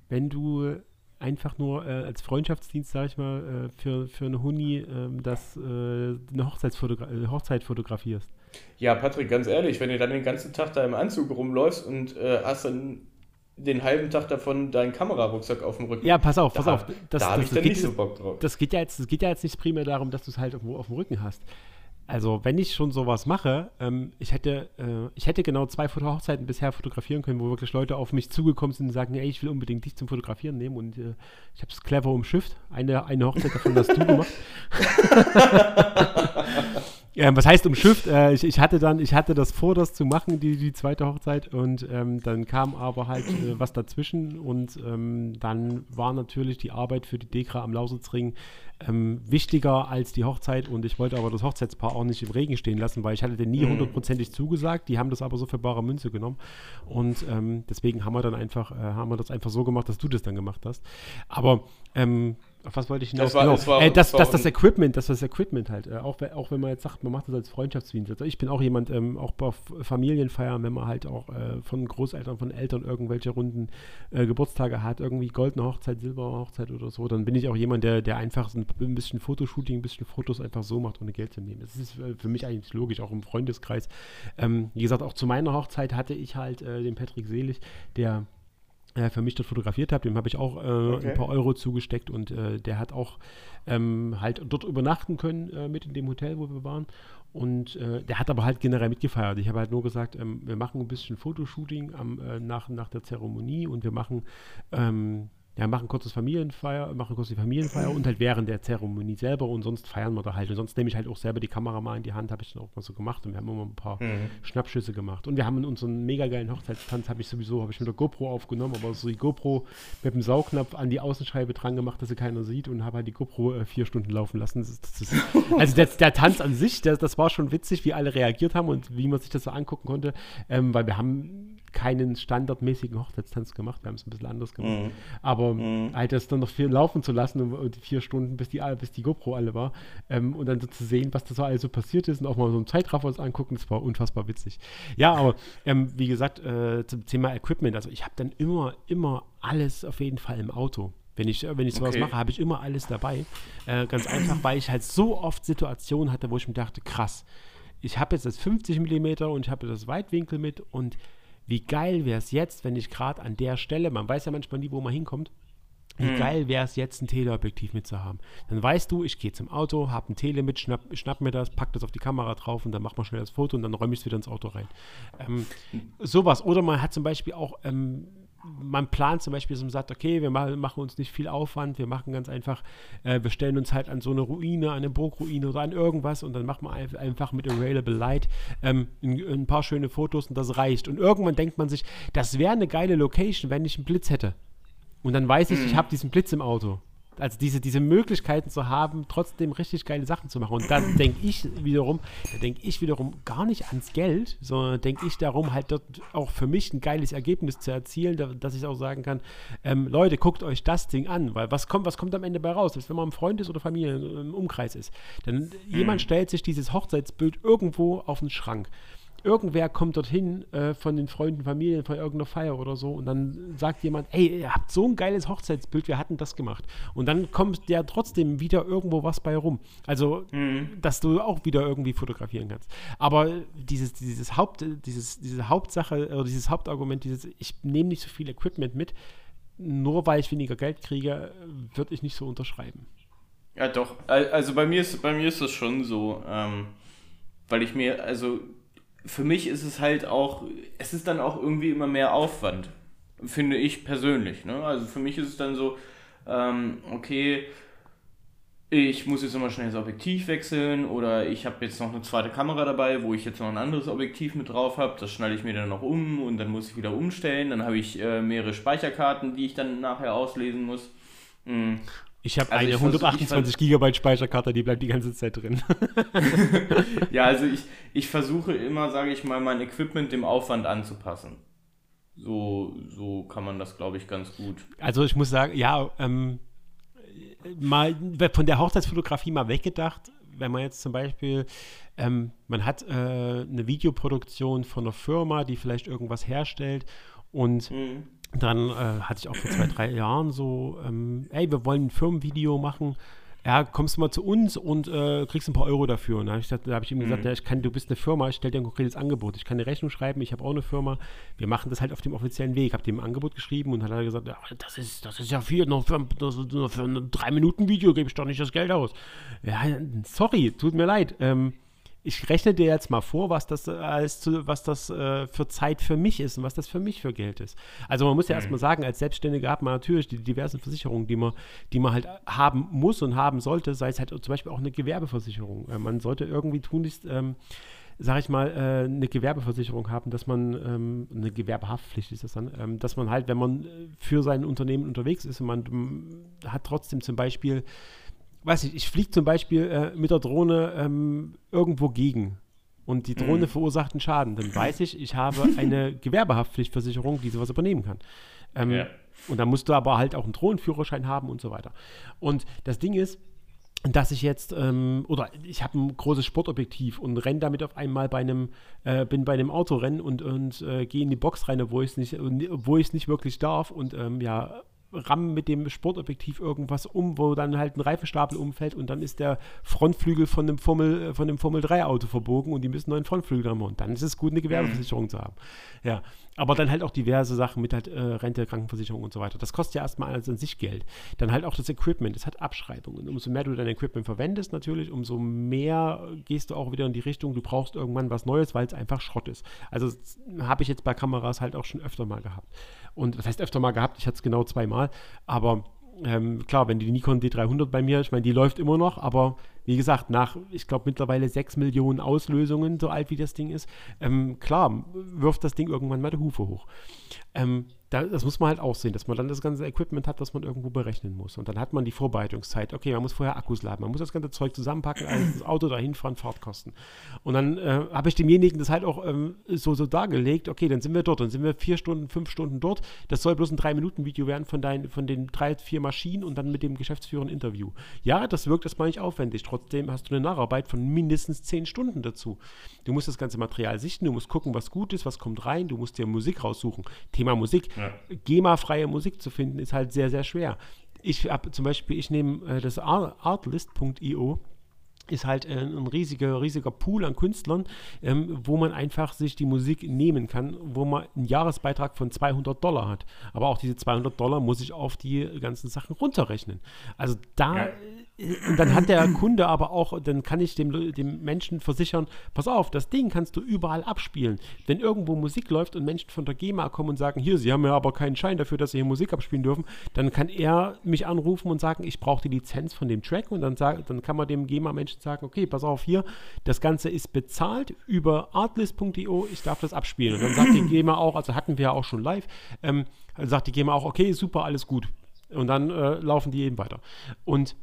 wenn du einfach nur äh, als Freundschaftsdienst, sag ich mal, äh, für, für eine Huni äh, das, äh, eine Hochzeitsfotogra äh, Hochzeit fotografierst. Ja, Patrick, ganz ehrlich, wenn du dann den ganzen Tag da im Anzug rumläufst und äh, hast dann den halben Tag davon deinen Kamerarucksack auf dem Rücken. Ja, pass auf, pass da, auf. Das, da habe ich dann nicht so Bock drauf. Das geht ja jetzt, das geht ja jetzt nicht primär darum, dass du es halt irgendwo auf dem Rücken hast. Also, wenn ich schon sowas mache, ähm, ich, hätte, äh, ich hätte genau zwei Hochzeiten bisher fotografieren können, wo wirklich Leute auf mich zugekommen sind und sagen, ey, ich will unbedingt dich zum Fotografieren nehmen und äh, ich habe es clever umschifft. Eine, eine Hochzeit davon hast du gemacht. Ja, was heißt umschifft? Äh, ich, ich, hatte dann, ich hatte das vor, das zu machen, die, die zweite Hochzeit, und ähm, dann kam aber halt äh, was dazwischen und ähm, dann war natürlich die Arbeit für die Dekra am Lausitzring ähm, wichtiger als die Hochzeit und ich wollte aber das Hochzeitspaar auch nicht im Regen stehen lassen, weil ich hatte denen nie mhm. hundertprozentig zugesagt. Die haben das aber so für bare Münze genommen und ähm, deswegen haben wir dann einfach, äh, haben wir das einfach so gemacht, dass du das dann gemacht hast. Aber ähm, auf was wollte ich hinaus? Das, war, genau. das, war, äh, das, das, das, Equipment, das das Equipment halt. Äh, auch, auch wenn man jetzt sagt, man macht das als Freundschaftsdienst. Also ich bin auch jemand, ähm, auch bei Familienfeiern, wenn man halt auch äh, von Großeltern, von Eltern irgendwelche runden äh, Geburtstage hat, irgendwie goldene Hochzeit, silberne Hochzeit oder so, dann bin ich auch jemand, der, der einfach ein, ein bisschen Fotoshooting, ein bisschen Fotos einfach so macht, ohne Geld zu nehmen. Das ist äh, für mich eigentlich logisch, auch im Freundeskreis. Ähm, wie gesagt, auch zu meiner Hochzeit hatte ich halt äh, den Patrick Selig, der äh, für mich dort fotografiert habe. Dem habe ich auch äh, okay. ein paar Euro zugesteckt und äh, der hat auch ähm, halt dort übernachten können äh, mit in dem Hotel, wo wir waren. Und äh, der hat aber halt generell mitgefeiert. Ich habe halt nur gesagt, ähm, wir machen ein bisschen Fotoshooting am, äh, nach, nach der Zeremonie und wir machen ähm, ja, machen kurzes Familienfeier, machen kurz die Familienfeier und halt während der Zeremonie selber und sonst feiern wir da halt. Und sonst nehme ich halt auch selber die Kamera mal in die Hand, habe ich dann auch mal so gemacht und wir haben immer ein paar mhm. Schnappschüsse gemacht. Und wir haben in unseren mega geilen Hochzeitstanz, habe ich sowieso, habe ich mit der GoPro aufgenommen, aber so die GoPro mit dem Saugnapf an die Außenscheibe dran gemacht, dass sie keiner sieht und habe halt die GoPro äh, vier Stunden laufen lassen. Das ist, das ist, also der, der, Tanz an sich, der, das war schon witzig, wie alle reagiert haben und wie man sich das so angucken konnte, ähm, weil wir haben keinen standardmäßigen Hochzeitstanz gemacht, wir haben es ein bisschen anders gemacht. Mhm. Aber mhm. halt das dann noch viel laufen zu lassen und die vier Stunden, bis die, bis die GoPro alle war ähm, und dann so zu sehen, was da so alles so passiert ist und auch mal so ein Zeitraffer angucken, das war unfassbar witzig. Ja, aber ähm, wie gesagt, äh, zum Thema Equipment, also ich habe dann immer, immer alles auf jeden Fall im Auto. Wenn ich, wenn ich sowas okay. mache, habe ich immer alles dabei. Äh, ganz einfach, weil ich halt so oft Situationen hatte, wo ich mir dachte, krass, ich habe jetzt das 50 mm und ich habe das Weitwinkel mit und wie geil wäre es jetzt, wenn ich gerade an der Stelle, man weiß ja manchmal nie, wo man hinkommt, wie mhm. geil wäre es jetzt, ein Teleobjektiv mitzuhaben. Dann weißt du, ich gehe zum Auto, habe ein Tele mit, schnapp, schnapp, mir das, pack das auf die Kamera drauf und dann macht man schnell das Foto und dann räume ich es wieder ins Auto rein. Ähm, sowas. Oder man hat zum Beispiel auch ähm, man plant zum Beispiel, dass man sagt, okay, wir machen, machen uns nicht viel Aufwand, wir machen ganz einfach, äh, wir stellen uns halt an so eine Ruine, an eine Burgruine oder an irgendwas und dann macht man einfach mit Available Light ähm, ein, ein, paar schöne Fotos und das reicht. Und irgendwann denkt man sich, das wäre eine geile Location, wenn ich einen Blitz hätte. Und dann weiß ich, mhm. ich habe diesen Blitz im Auto. Also diese, diese Möglichkeiten zu haben, trotzdem richtig geile Sachen zu machen. Und dann denke ich wiederum, da denke ich wiederum gar nicht ans Geld, sondern denke ich darum, halt dort auch für mich ein geiles Ergebnis zu erzielen, dass ich auch sagen kann, ähm, Leute, guckt euch das Ding an, weil was kommt, was kommt am Ende bei raus? Dass, wenn man ein Freund ist oder Familie im Umkreis ist, dann mhm. jemand stellt sich dieses Hochzeitsbild irgendwo auf den Schrank irgendwer kommt dorthin äh, von den Freunden, Familien, von irgendeiner Feier oder so und dann sagt jemand, ey, ihr habt so ein geiles Hochzeitsbild, wir hatten das gemacht. Und dann kommt ja trotzdem wieder irgendwo was bei rum. Also, mhm. dass du auch wieder irgendwie fotografieren kannst. Aber dieses, dieses Haupt, dieses, diese Hauptsache oder dieses Hauptargument, dieses, ich nehme nicht so viel Equipment mit, nur weil ich weniger Geld kriege, würde ich nicht so unterschreiben. Ja, doch. Also bei mir ist, bei mir ist das schon so, ähm, weil ich mir, also für mich ist es halt auch, es ist dann auch irgendwie immer mehr Aufwand, finde ich persönlich. Ne? Also für mich ist es dann so, ähm, okay, ich muss jetzt immer schnell das Objektiv wechseln oder ich habe jetzt noch eine zweite Kamera dabei, wo ich jetzt noch ein anderes Objektiv mit drauf habe. Das schneide ich mir dann noch um und dann muss ich wieder umstellen. Dann habe ich äh, mehrere Speicherkarten, die ich dann nachher auslesen muss. Mhm. Ich habe also eine ich 128 versuch, Gigabyte Speicherkarte, die bleibt die ganze Zeit drin. ja, also ich, ich versuche immer, sage ich mal, mein Equipment dem Aufwand anzupassen. So, so kann man das, glaube ich, ganz gut. Also ich muss sagen, ja, ähm, mal von der Hochzeitsfotografie mal weggedacht, wenn man jetzt zum Beispiel, ähm, man hat äh, eine Videoproduktion von einer Firma, die vielleicht irgendwas herstellt und mhm dann äh, hatte ich auch vor zwei, drei Jahren so, ähm, ey, wir wollen ein Firmenvideo machen. Ja, kommst du mal zu uns und äh, kriegst ein paar Euro dafür. Und da habe ich, hab ich ihm gesagt, mhm. ja, ich kann, du bist eine Firma, ich stelle dir ein konkretes Angebot. Ich kann eine Rechnung schreiben, ich habe auch eine Firma. Wir machen das halt auf dem offiziellen Weg. Ich habe dem ein Angebot geschrieben und hat er gesagt, ja, das ist, das ist ja viel, noch für, für ein drei Minuten Video gebe ich doch nicht das Geld aus. Ja, sorry, tut mir leid. Ähm, ich rechne dir jetzt mal vor, was das, als zu, was das äh, für Zeit für mich ist und was das für mich für Geld ist. Also man muss ja mhm. erstmal sagen, als Selbstständiger hat man natürlich die diversen Versicherungen, die man, die man halt haben muss und haben sollte, sei es halt zum Beispiel auch eine Gewerbeversicherung. Äh, man sollte irgendwie tunlichst, ähm, sage ich mal, äh, eine Gewerbeversicherung haben, dass man, ähm, eine Gewerbehaftpflicht ist das dann, ähm, dass man halt, wenn man äh, für sein Unternehmen unterwegs ist und man hat trotzdem zum Beispiel weiß ich, ich fliege zum Beispiel äh, mit der Drohne ähm, irgendwo gegen und die Drohne mhm. verursacht einen Schaden, dann weiß ich, ich habe eine Gewerbehaftpflichtversicherung, die sowas übernehmen kann. Ähm, ja. Und dann musst du aber halt auch einen Drohnenführerschein haben und so weiter. Und das Ding ist, dass ich jetzt, ähm, oder ich habe ein großes Sportobjektiv und renne damit auf einmal bei einem, äh, bin bei einem Autorennen und, und äh, gehe in die Box rein, wo ich es nicht, wo ich es nicht wirklich darf und ähm, ja, rammen mit dem Sportobjektiv irgendwas um, wo dann halt ein Reifenstapel umfällt und dann ist der Frontflügel von dem Formel, äh, von dem Formel 3 Auto verbogen und die müssen neuen Frontflügel dran machen. Dann ist es gut, eine Gewerbeversicherung zu haben. Ja. Aber dann halt auch diverse Sachen mit halt äh, Rente, Krankenversicherung und so weiter. Das kostet ja erstmal alles an sich Geld. Dann halt auch das Equipment, das hat Abschreibungen. Umso mehr du dein Equipment verwendest natürlich, umso mehr gehst du auch wieder in die Richtung, du brauchst irgendwann was Neues, weil es einfach Schrott ist. Also habe ich jetzt bei Kameras halt auch schon öfter mal gehabt. Und das heißt öfter mal gehabt, ich hatte es genau zweimal, aber ähm, klar, wenn die Nikon D300 bei mir, ich meine, die läuft immer noch, aber wie gesagt, nach, ich glaube, mittlerweile 6 Millionen Auslösungen, so alt wie das Ding ist, ähm, klar, wirft das Ding irgendwann mal die Hufe hoch. Ähm, da, das muss man halt auch sehen, dass man dann das ganze Equipment hat, was man irgendwo berechnen muss. Und dann hat man die Vorbereitungszeit. Okay, man muss vorher Akkus laden, man muss das ganze Zeug zusammenpacken, also das Auto dahin fahren, Fahrtkosten. Und dann äh, habe ich demjenigen das halt auch ähm, so, so dargelegt, okay, dann sind wir dort, dann sind wir vier Stunden, fünf Stunden dort. Das soll bloß ein Drei-Minuten-Video werden von, dein, von den drei, vier Maschinen und dann mit dem Geschäftsführer ein Interview. Ja, das wirkt erstmal nicht aufwendig. Trotzdem hast du eine Nacharbeit von mindestens zehn Stunden dazu. Du musst das ganze Material sichten, du musst gucken, was gut ist, was kommt rein, du musst dir Musik raussuchen. Thema Musik. Ja. GEMA-freie Musik zu finden, ist halt sehr, sehr schwer. Ich habe zum Beispiel, ich nehme äh, das artlist.io ist halt äh, ein riesiger, riesiger Pool an Künstlern, ähm, wo man einfach sich die Musik nehmen kann, wo man einen Jahresbeitrag von 200 Dollar hat. Aber auch diese 200 Dollar muss ich auf die ganzen Sachen runterrechnen. Also da ja. Und dann hat der Kunde aber auch, dann kann ich dem, dem Menschen versichern, pass auf, das Ding kannst du überall abspielen. Wenn irgendwo Musik läuft und Menschen von der GEMA kommen und sagen, hier, sie haben ja aber keinen Schein dafür, dass sie hier Musik abspielen dürfen, dann kann er mich anrufen und sagen, ich brauche die Lizenz von dem Track und dann, sag, dann kann man dem GEMA-Menschen sagen, okay, pass auf, hier, das Ganze ist bezahlt über artlist.io, ich darf das abspielen. Und dann sagt die GEMA auch, also hatten wir ja auch schon live, ähm, sagt die GEMA auch, okay, super, alles gut Und dann äh, laufen die eben weiter. Und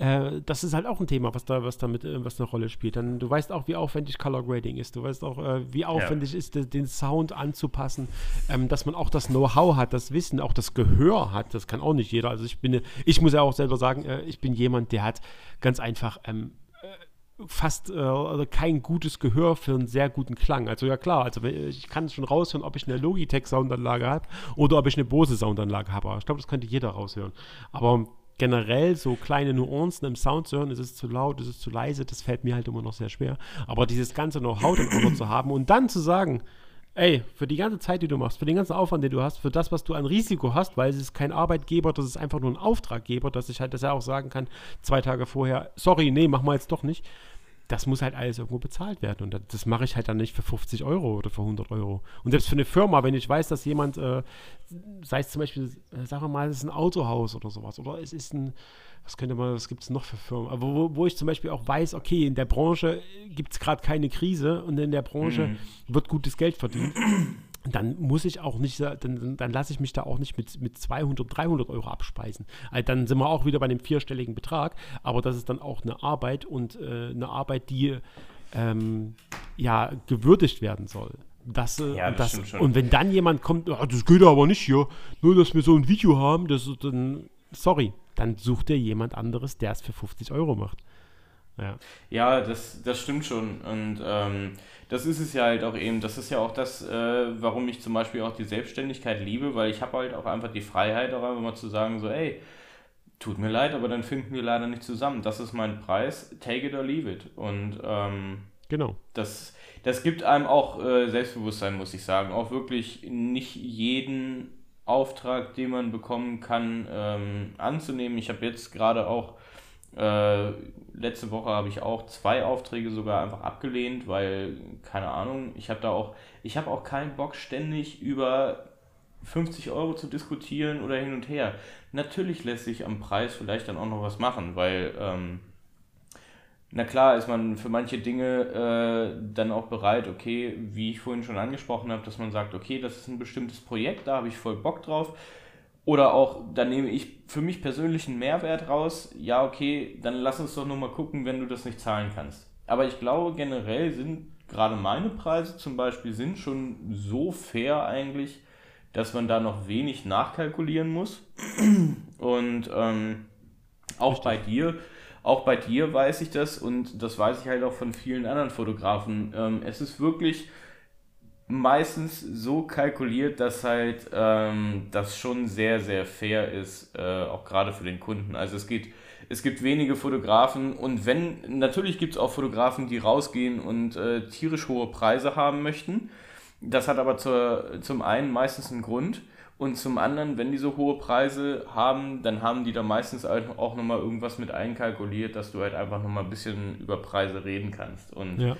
äh, das ist halt auch ein Thema, was da, was damit, äh, was eine Rolle spielt. Dann, du weißt auch, wie aufwendig Color Grading ist. Du weißt auch, äh, wie aufwendig ja. ist, den Sound anzupassen, ähm, dass man auch das Know-how hat, das Wissen, auch das Gehör hat. Das kann auch nicht jeder. Also ich bin, ich muss ja auch selber sagen, äh, ich bin jemand, der hat ganz einfach ähm, äh, fast äh, kein gutes Gehör für einen sehr guten Klang. Also ja klar, also ich kann schon raushören, ob ich eine Logitech-Soundanlage habe oder ob ich eine Bose-Soundanlage habe. Ich glaube, das könnte jeder raushören. Aber generell so kleine Nuancen im Sound zu hören, ist es zu laut, ist es zu leise, das fällt mir halt immer noch sehr schwer. Aber dieses ganze Know-how dann auch noch zu haben und dann zu sagen, ey, für die ganze Zeit, die du machst, für den ganzen Aufwand, den du hast, für das, was du an Risiko hast, weil es ist kein Arbeitgeber, das ist einfach nur ein Auftraggeber, dass ich halt, dass er auch sagen kann, zwei Tage vorher, sorry, nee, mach mal jetzt doch nicht das muss halt alles irgendwo bezahlt werden. Und das mache ich halt dann nicht für 50 Euro oder für 100 Euro. Und selbst für eine Firma, wenn ich weiß, dass jemand, äh, sei es zum Beispiel, äh, sagen wir mal, es ist ein Autohaus oder sowas, oder es ist ein, was könnte man, was gibt es noch für Firmen? Aber wo, wo ich zum Beispiel auch weiß, okay, in der Branche gibt es gerade keine Krise und in der Branche mhm. wird gutes Geld verdient dann muss ich auch nicht, dann, dann lasse ich mich da auch nicht mit, mit 200, 300 Euro abspeisen. Also dann sind wir auch wieder bei einem vierstelligen Betrag, aber das ist dann auch eine Arbeit und äh, eine Arbeit, die ähm, ja gewürdigt werden soll. Das, äh, ja, das, das und wenn dann jemand kommt, oh, das geht aber nicht hier, nur dass wir so ein Video haben, das dann, sorry, dann sucht dir jemand anderes, der es für 50 Euro macht. Ja, ja das, das stimmt schon. Und ähm, das ist es ja halt auch eben. Das ist ja auch das, äh, warum ich zum Beispiel auch die Selbstständigkeit liebe, weil ich habe halt auch einfach die Freiheit, auch einfach mal zu sagen, so, ey, tut mir leid, aber dann finden wir leider nicht zusammen. Das ist mein Preis, take it or leave it. Und ähm, genau. Das, das gibt einem auch äh, Selbstbewusstsein, muss ich sagen. Auch wirklich nicht jeden Auftrag, den man bekommen kann, ähm, anzunehmen. Ich habe jetzt gerade auch äh, letzte Woche habe ich auch zwei Aufträge sogar einfach abgelehnt, weil, keine Ahnung, ich habe da auch, ich habe auch keinen Bock, ständig über 50 Euro zu diskutieren oder hin und her. Natürlich lässt sich am Preis vielleicht dann auch noch was machen, weil, ähm, na klar ist man für manche Dinge äh, dann auch bereit, okay, wie ich vorhin schon angesprochen habe, dass man sagt, okay, das ist ein bestimmtes Projekt, da habe ich voll Bock drauf oder auch, dann nehme ich für mich persönlich einen Mehrwert raus. Ja, okay, dann lass uns doch nochmal gucken, wenn du das nicht zahlen kannst. Aber ich glaube, generell sind gerade meine Preise zum Beispiel sind schon so fair eigentlich, dass man da noch wenig nachkalkulieren muss. Und ähm, auch Richtig. bei dir, auch bei dir weiß ich das und das weiß ich halt auch von vielen anderen Fotografen. Ähm, es ist wirklich meistens so kalkuliert, dass halt ähm, das schon sehr, sehr fair ist, äh, auch gerade für den Kunden. Also es geht, es gibt wenige Fotografen und wenn, natürlich gibt es auch Fotografen, die rausgehen und äh, tierisch hohe Preise haben möchten. Das hat aber zur, zum einen meistens einen Grund und zum anderen, wenn die so hohe Preise haben, dann haben die da meistens auch nochmal irgendwas mit einkalkuliert, dass du halt einfach nochmal ein bisschen über Preise reden kannst. Und ja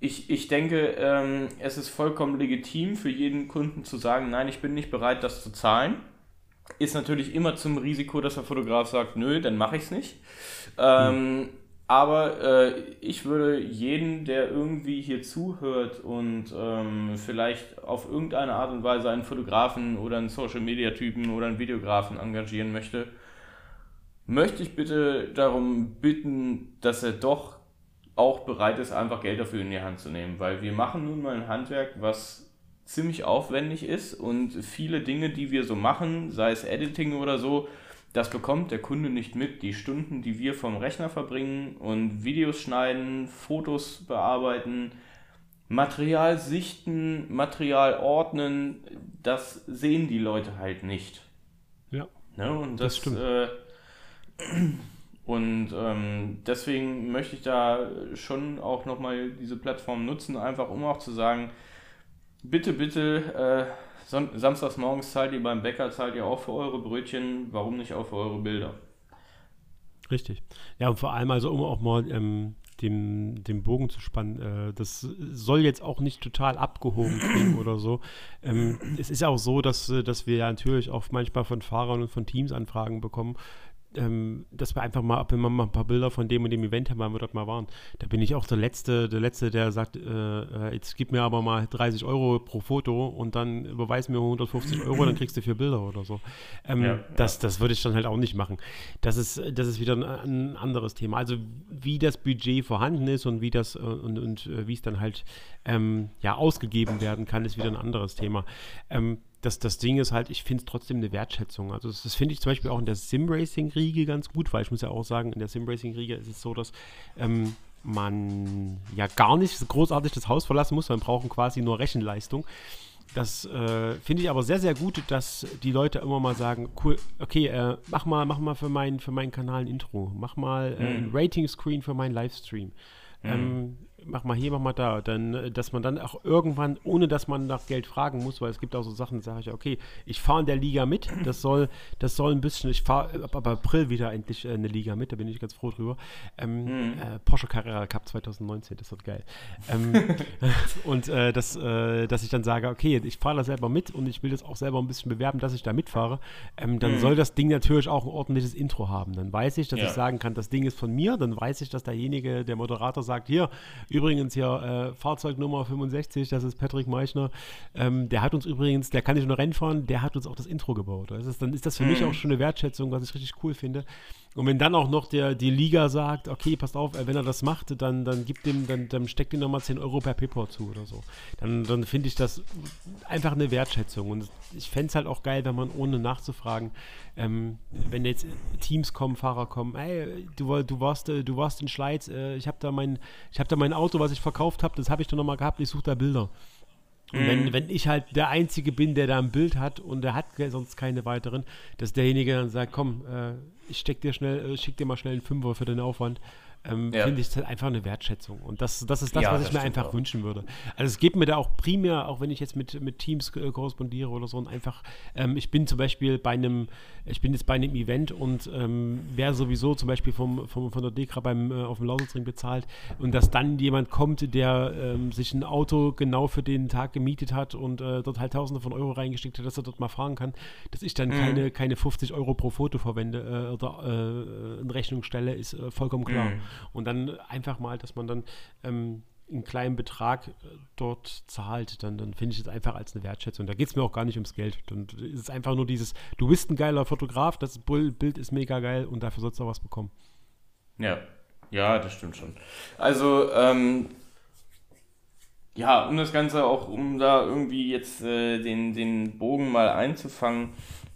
ich, ich denke, ähm, es ist vollkommen legitim für jeden Kunden zu sagen, nein, ich bin nicht bereit, das zu zahlen. Ist natürlich immer zum Risiko, dass der Fotograf sagt, nö, dann mache ich es nicht. Ähm, mhm. Aber äh, ich würde jeden, der irgendwie hier zuhört und ähm, vielleicht auf irgendeine Art und Weise einen Fotografen oder einen Social-Media-Typen oder einen Videografen engagieren möchte, möchte ich bitte darum bitten, dass er doch auch bereit ist, einfach Geld dafür in die Hand zu nehmen, weil wir machen nun mal ein Handwerk, was ziemlich aufwendig ist und viele Dinge, die wir so machen, sei es Editing oder so, das bekommt der Kunde nicht mit. Die Stunden, die wir vom Rechner verbringen und Videos schneiden, Fotos bearbeiten, Material sichten, Material ordnen, das sehen die Leute halt nicht. Ja. Ne? Und das, das stimmt. Äh, und ähm, deswegen möchte ich da schon auch nochmal diese Plattform nutzen, einfach um auch zu sagen, bitte, bitte, äh, samstags morgens zahlt ihr beim Bäcker, zahlt ihr auch für eure Brötchen, warum nicht auch für eure Bilder? Richtig. Ja, und vor allem also, um auch mal ähm, den, den Bogen zu spannen, äh, das soll jetzt auch nicht total abgehoben klingen oder so. Ähm, es ist ja auch so, dass, dass wir ja natürlich auch manchmal von Fahrern und von Teams Anfragen bekommen, ähm, dass wir einfach mal, wenn wir mal ein paar Bilder von dem und dem Event haben, weil wir dort mal waren. Da bin ich auch der Letzte, der Letzte, der sagt, äh, äh jetzt gib mir aber mal 30 Euro pro Foto und dann überweis mir 150 Euro, dann kriegst du vier Bilder oder so. Ähm, ja, das, ja. das würde ich dann halt auch nicht machen. Das ist, das ist wieder ein, ein, anderes Thema. Also wie das Budget vorhanden ist und wie das äh, und, und äh, wie es dann halt ähm, ja ausgegeben werden kann, ist wieder ein anderes Thema. Ähm, das, das Ding ist halt, ich finde es trotzdem eine Wertschätzung. Also das, das finde ich zum Beispiel auch in der Sim-Racing-Riege ganz gut, weil ich muss ja auch sagen, in der Sim-Racing-Riege ist es so, dass ähm, man ja gar nicht großartig das Haus verlassen muss, man braucht quasi nur Rechenleistung. Das äh, finde ich aber sehr, sehr gut, dass die Leute immer mal sagen, cool, okay, äh, mach mal, mach mal für, mein, für meinen Kanal ein Intro, mach mal äh, ein mhm. Rating-Screen für meinen Livestream. Mhm. Ähm, mach mal hier, mach mal da. Dann, äh, dass man dann auch irgendwann, ohne dass man nach Geld fragen muss, weil es gibt auch so Sachen, sage ich, okay, ich fahre in der Liga mit, das soll, das soll ein bisschen, ich fahre ab, ab April wieder endlich äh, eine Liga mit, da bin ich ganz froh drüber. Ähm, mhm. äh, Porsche Carrera Cup 2019, das wird geil. Ähm, und äh, das, äh, dass ich dann sage, okay, ich fahre da selber mit und ich will das auch selber ein bisschen bewerben, dass ich da mitfahre, ähm, dann mhm. soll das Ding natürlich auch ein ordentliches Intro haben. Dann weiß ich, dass ja. ich sagen kann, das Ding ist von mir, dann weiß ich, dass derjenige, der Moderator sagt, hier, Übrigens hier äh, Fahrzeugnummer 65, das ist Patrick Meichner. Ähm, der hat uns übrigens, der kann nicht nur Rennen fahren, der hat uns auch das Intro gebaut. Das ist, dann ist das für mhm. mich auch schon eine Wertschätzung, was ich richtig cool finde. Und wenn dann auch noch der, die Liga sagt, okay, passt auf, äh, wenn er das macht, dann, dann gibt dem, dann, dann steckt ihm nochmal 10 Euro per PayPal zu oder so. Dann, dann finde ich das einfach eine Wertschätzung. Und ich fände es halt auch geil, wenn man ohne nachzufragen, ähm, wenn jetzt Teams kommen, Fahrer kommen, ey, du, du, warst, äh, du warst in Schleiz, äh, ich habe da, mein, hab da mein Auto, was ich verkauft habe, das habe ich doch nochmal gehabt, ich suche da Bilder. Und wenn, mhm. wenn ich halt der Einzige bin, der da ein Bild hat und der hat sonst keine weiteren, dass derjenige dann sagt, komm, äh, ich steck dir schnell, äh, schick dir mal schnell einen Fünfer für den Aufwand ähm, ja. finde ich halt einfach eine Wertschätzung. Und das, das ist das, ja, was ich mir einfach auch. wünschen würde. Also es geht mir da auch primär, auch wenn ich jetzt mit, mit Teams äh, korrespondiere oder so, und einfach, ähm, ich bin zum Beispiel bei einem, ich bin jetzt bei einem Event und ähm, wäre sowieso zum Beispiel vom, vom, von der Dekra beim, äh, auf dem Lausitzring bezahlt und dass dann jemand kommt, der ähm, sich ein Auto genau für den Tag gemietet hat und äh, dort halt Tausende von Euro reingesteckt hat, dass er dort mal fahren kann, dass ich dann mhm. keine, keine 50 Euro pro Foto verwende äh, oder äh, in Rechnung stelle, ist äh, vollkommen klar. Mhm. Und dann einfach mal, dass man dann ähm, einen kleinen Betrag äh, dort zahlt, dann, dann finde ich es einfach als eine Wertschätzung. Da geht es mir auch gar nicht ums Geld. Dann ist es einfach nur dieses, du bist ein geiler Fotograf, das Bild ist mega geil und dafür sollst du auch was bekommen. Ja, ja, das stimmt schon. Also, ähm, ja, um das Ganze auch, um da irgendwie jetzt äh, den, den Bogen mal einzufangen,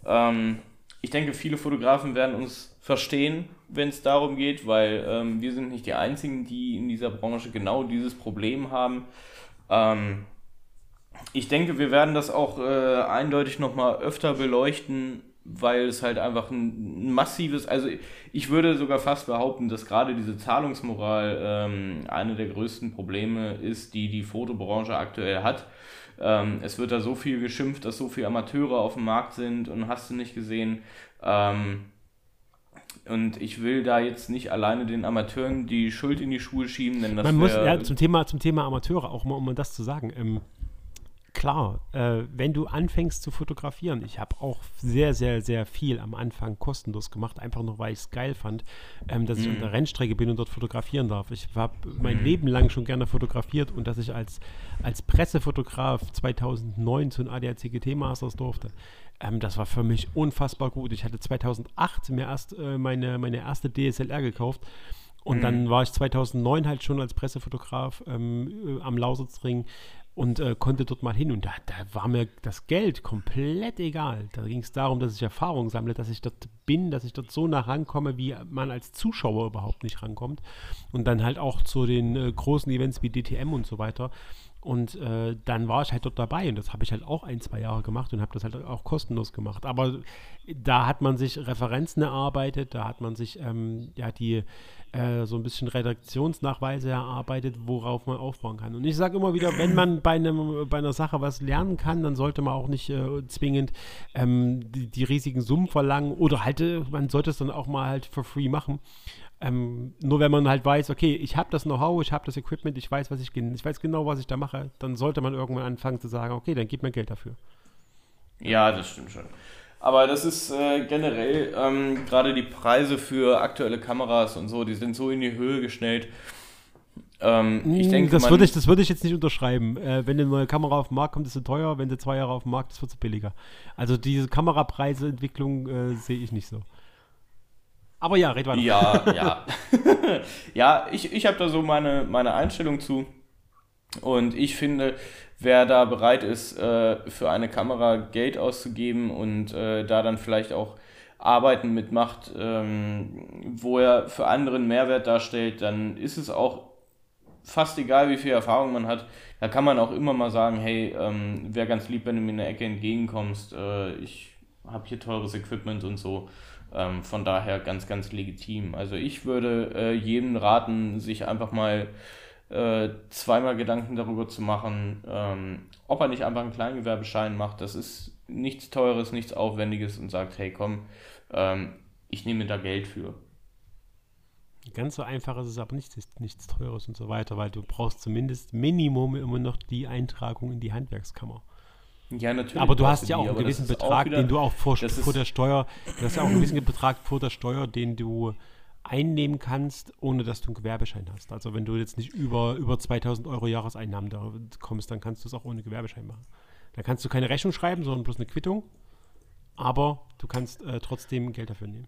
ähm, ich denke, viele Fotografen werden uns verstehen, wenn es darum geht, weil ähm, wir sind nicht die Einzigen, die in dieser Branche genau dieses Problem haben. Ähm, ich denke, wir werden das auch äh, eindeutig nochmal öfter beleuchten, weil es halt einfach ein, massives, also ich würde sogar fast behaupten, dass gerade diese Zahlungsmoral ähm, eine der größten Probleme ist, die die Fotobranche aktuell hat. Ähm, es wird da so viel geschimpft, dass so viele Amateure auf dem Markt sind und hast du nicht gesehen. Ähm, und ich will da jetzt nicht alleine den Amateuren die Schuld in die Schuhe schieben, denn das Man muss, ja, zum Thema, zum Thema Amateure, auch mal, um das zu sagen, ähm, klar, äh, wenn du anfängst zu fotografieren, ich habe auch sehr, sehr, sehr viel am Anfang kostenlos gemacht, einfach nur, weil ich es geil fand, ähm, dass mhm. ich an der Rennstrecke bin und dort fotografieren darf. Ich habe mein mhm. Leben lang schon gerne fotografiert und dass ich als, als Pressefotograf 2009 zu den ADAC GT Masters durfte. Ähm, das war für mich unfassbar gut. Ich hatte 2008 mir erst äh, meine, meine erste DSLR gekauft. Und mhm. dann war ich 2009 halt schon als Pressefotograf ähm, äh, am Lausitzring und äh, konnte dort mal hin. Und da, da, war mir das Geld komplett egal. Da ging es darum, dass ich Erfahrung sammle, dass ich dort bin, dass ich dort so nah rankomme, wie man als Zuschauer überhaupt nicht rankommt. Und dann halt auch zu den äh, großen Events wie DTM und so weiter. Und äh, dann war ich halt dort dabei und das habe ich halt auch ein, zwei Jahre gemacht und habe das halt auch kostenlos gemacht. Aber da hat man sich Referenzen erarbeitet, da hat man sich ähm, ja die äh, so ein bisschen Redaktionsnachweise erarbeitet, worauf man aufbauen kann. Und ich sage immer wieder, wenn man bei, einem, bei einer Sache was lernen kann, dann sollte man auch nicht äh, zwingend ähm, die, die, riesigen Summen verlangen oder halt, äh, man sollte es dann auch mal halt for free machen. Ähm, nur wenn man halt weiß, okay, ich habe das Know-how, ich habe das Equipment, ich weiß, was ich, ich weiß genau, was ich da mache, dann sollte man irgendwann anfangen zu sagen, okay, dann gib mir Geld dafür. Ja, das stimmt schon. Aber das ist äh, generell ähm, gerade die Preise für aktuelle Kameras und so, die sind so in die Höhe geschnellt. Ähm, ich denke, das würde ich, das ich jetzt nicht unterschreiben. Äh, wenn eine neue Kamera auf den Markt kommt, ist sie teuer. Wenn sie zwei Jahre auf den Markt ist, wird sie billiger. Also diese Kamerapreiseentwicklung äh, sehe ich nicht so. Aber ja, red weiter. Ja, ja. ja, ich, ich habe da so meine, meine Einstellung zu. Und ich finde, wer da bereit ist, äh, für eine Kamera Geld auszugeben und äh, da dann vielleicht auch Arbeiten mitmacht, ähm, wo er für anderen Mehrwert darstellt, dann ist es auch fast egal, wie viel Erfahrung man hat. Da kann man auch immer mal sagen, hey, ähm, wäre ganz lieb, wenn du mir in der Ecke entgegenkommst. Äh, ich habe hier teures Equipment und so. Ähm, von daher ganz, ganz legitim. Also ich würde äh, jedem raten, sich einfach mal äh, zweimal Gedanken darüber zu machen, ähm, ob er nicht einfach einen Kleingewerbeschein macht. Das ist nichts Teures, nichts Aufwendiges und sagt, hey komm, ähm, ich nehme da Geld für. Ganz so einfach ist es aber nicht, nichts Teures und so weiter, weil du brauchst zumindest Minimum immer noch die Eintragung in die Handwerkskammer. Ja, natürlich. Aber du hast ja auch einen gewissen Betrag, wieder, den du auch vor, vor der Steuer, du hast ja auch einen gewissen Betrag vor der Steuer, den du einnehmen kannst, ohne dass du einen Gewerbeschein hast. Also wenn du jetzt nicht über, über 2000 Euro Jahreseinnahmen da kommst, dann kannst du es auch ohne Gewerbeschein machen. Da kannst du keine Rechnung schreiben, sondern bloß eine Quittung, aber du kannst äh, trotzdem Geld dafür nehmen.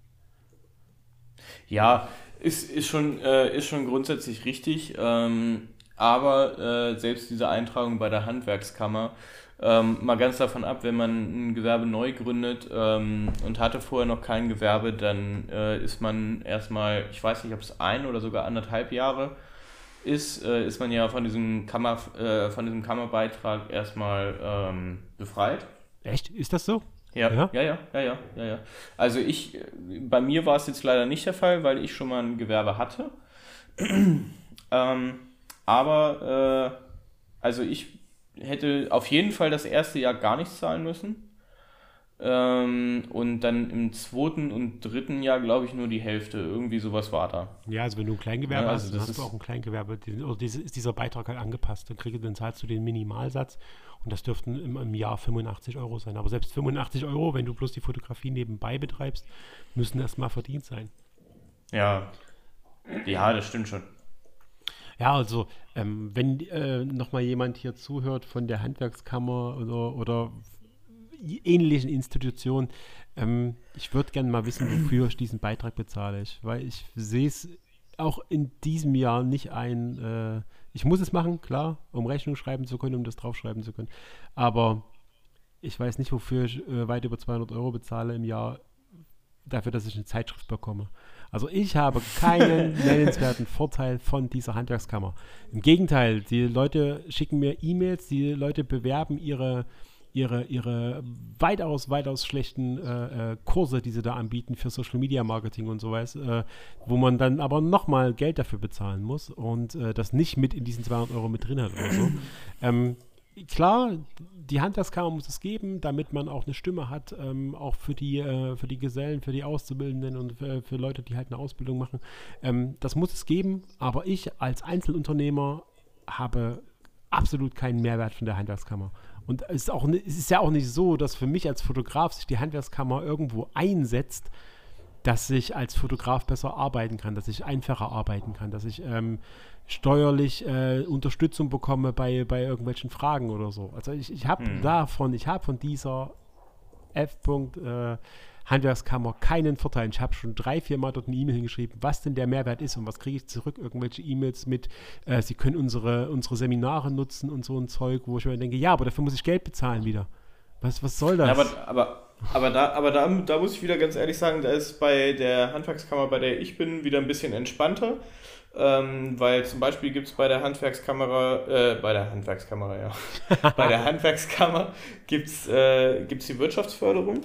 Ja, ist, ist, schon, äh, ist schon grundsätzlich richtig, ähm, aber äh, selbst diese Eintragung bei der Handwerkskammer ähm, mal ganz davon ab, wenn man ein Gewerbe neu gründet ähm, und hatte vorher noch kein Gewerbe, dann äh, ist man erstmal, ich weiß nicht, ob es ein oder sogar anderthalb Jahre ist, äh, ist man ja von diesem, Kammer, äh, von diesem Kammerbeitrag erstmal ähm, befreit. Echt? Ist das so? Ja, ja, ja, ja, ja, ja, ja, ja. Also ich, bei mir war es jetzt leider nicht der Fall, weil ich schon mal ein Gewerbe hatte. ähm, aber, äh, also ich hätte auf jeden Fall das erste Jahr gar nichts zahlen müssen. Ähm, und dann im zweiten und dritten Jahr, glaube ich, nur die Hälfte. Irgendwie sowas war da. Ja, also wenn du ein Kleingewerbe ja, also hast, dann hast du auch ein Kleingewerbe. Oder ist dieser Beitrag halt angepasst. Dann, kriegst, dann zahlst du den Minimalsatz und das dürften im, im, Jahr 85 Euro sein. Aber selbst 85 Euro, wenn du bloß die Fotografie nebenbei betreibst, müssen erstmal verdient sein. Ja. Ja, das stimmt schon. Ja, also ähm, wenn äh, nochmal jemand hier zuhört von der Handwerkskammer oder, oder ähnlichen Institutionen, ähm, ich würde gerne mal wissen, wofür ich diesen Beitrag bezahle. Ich, weil ich sehe es auch in diesem Jahr nicht ein. Äh, ich muss es machen, klar, um Rechnung schreiben zu können, um das draufschreiben zu können. Aber ich weiß nicht, wofür ich äh, weit über 200 Euro bezahle im Jahr dafür, dass ich eine Zeitschrift bekomme. Also ich habe keinen nennenswerten Vorteil von dieser Handwerkskammer. Im Gegenteil, die Leute schicken mir E-Mails, die Leute bewerben ihre, ihre, ihre weitaus, weitaus schlechten äh, äh, Kurse, die sie da anbieten für Social Media Marketing und sowas, äh, wo man dann aber nochmal Geld dafür bezahlen muss und äh, das nicht mit in diesen 200 Euro mit drin hat oder so. Ähm, klar, die Handwerkskammer muss es geben, damit man auch eine Stimme hat, ähm, auch für die, äh, für die Gesellen, für die Auszubildenden und für, für, Leute, die halt eine Ausbildung machen. Ähm, das muss es geben, aber ich als Einzelunternehmer habe absolut keinen Mehrwert von der Handwerkskammer. Und es ist, auch, es ist ja auch nicht so, dass für mich als Fotograf sich die Handwerkskammer irgendwo einsetzt, dass ich als Fotograf besser arbeiten kann, dass ich einfacher arbeiten kann, dass ich ähm, steuerlich äh, Unterstützung bekomme bei, bei irgendwelchen Fragen oder so. Also ich, ich habe hm. davon, ich habe von dieser F. Äh, Handwerkskammer keinen Vorteil. Ich habe schon drei, vier Mal dort eine E-Mail hingeschrieben, was denn der Mehrwert ist und was kriege ich zurück. Irgendwelche E-Mails mit, äh, Sie können unsere, unsere Seminare nutzen und so ein Zeug, wo ich mir denke, ja, aber dafür muss ich Geld bezahlen wieder. Was, was soll das? Ja, aber, aber, aber, da, aber da, da muss ich wieder ganz ehrlich sagen, da ist bei der Handwerkskammer, bei der ich bin, wieder ein bisschen entspannter. Ähm, weil zum Beispiel gibt es bei der Handwerkskamera, äh, bei der Handwerkskamera, ja, bei der Handwerkskammer gibt es äh, gibt's die Wirtschaftsförderung.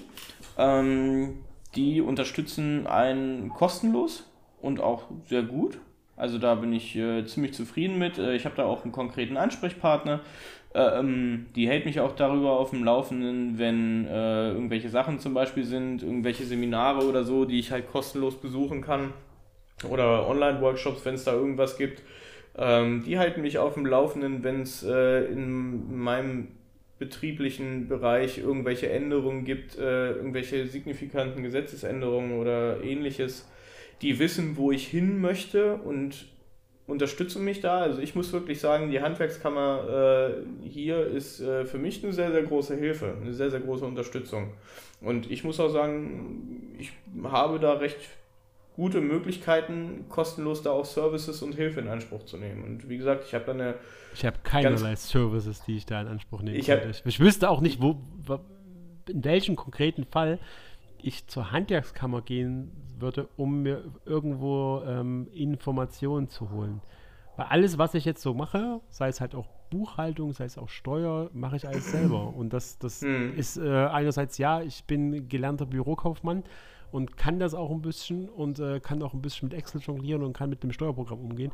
Ähm, die unterstützen einen kostenlos und auch sehr gut. Also da bin ich äh, ziemlich zufrieden mit. Äh, ich habe da auch einen konkreten Ansprechpartner. Äh, ähm, die hält mich auch darüber auf dem Laufenden, wenn äh, irgendwelche Sachen zum Beispiel sind, irgendwelche Seminare oder so, die ich halt kostenlos besuchen kann oder Online-Workshops, wenn es da irgendwas gibt. Ähm, die halten mich auf dem Laufenden, wenn es äh, in meinem betrieblichen Bereich irgendwelche Änderungen gibt, äh, irgendwelche signifikanten Gesetzesänderungen oder ähnliches, die wissen, wo ich hin möchte und unterstützen mich da. Also ich muss wirklich sagen, die Handwerkskammer äh, hier ist äh, für mich eine sehr, sehr große Hilfe, eine sehr, sehr große Unterstützung. Und ich muss auch sagen, ich habe da recht gute Möglichkeiten, kostenlos da auch Services und Hilfe in Anspruch zu nehmen. Und wie gesagt, ich habe da eine. Ich habe keinerlei Services, die ich da in Anspruch nehmen ich könnte. Ich, ich wüsste auch nicht, wo, in welchem konkreten Fall ich zur Handwerkskammer gehen würde, um mir irgendwo ähm, Informationen zu holen. Weil alles, was ich jetzt so mache, sei es halt auch Buchhaltung, sei es auch Steuer, mache ich alles selber. Und das, das hm. ist äh, einerseits, ja, ich bin gelernter Bürokaufmann und kann das auch ein bisschen und äh, kann auch ein bisschen mit Excel jonglieren und kann mit dem Steuerprogramm umgehen.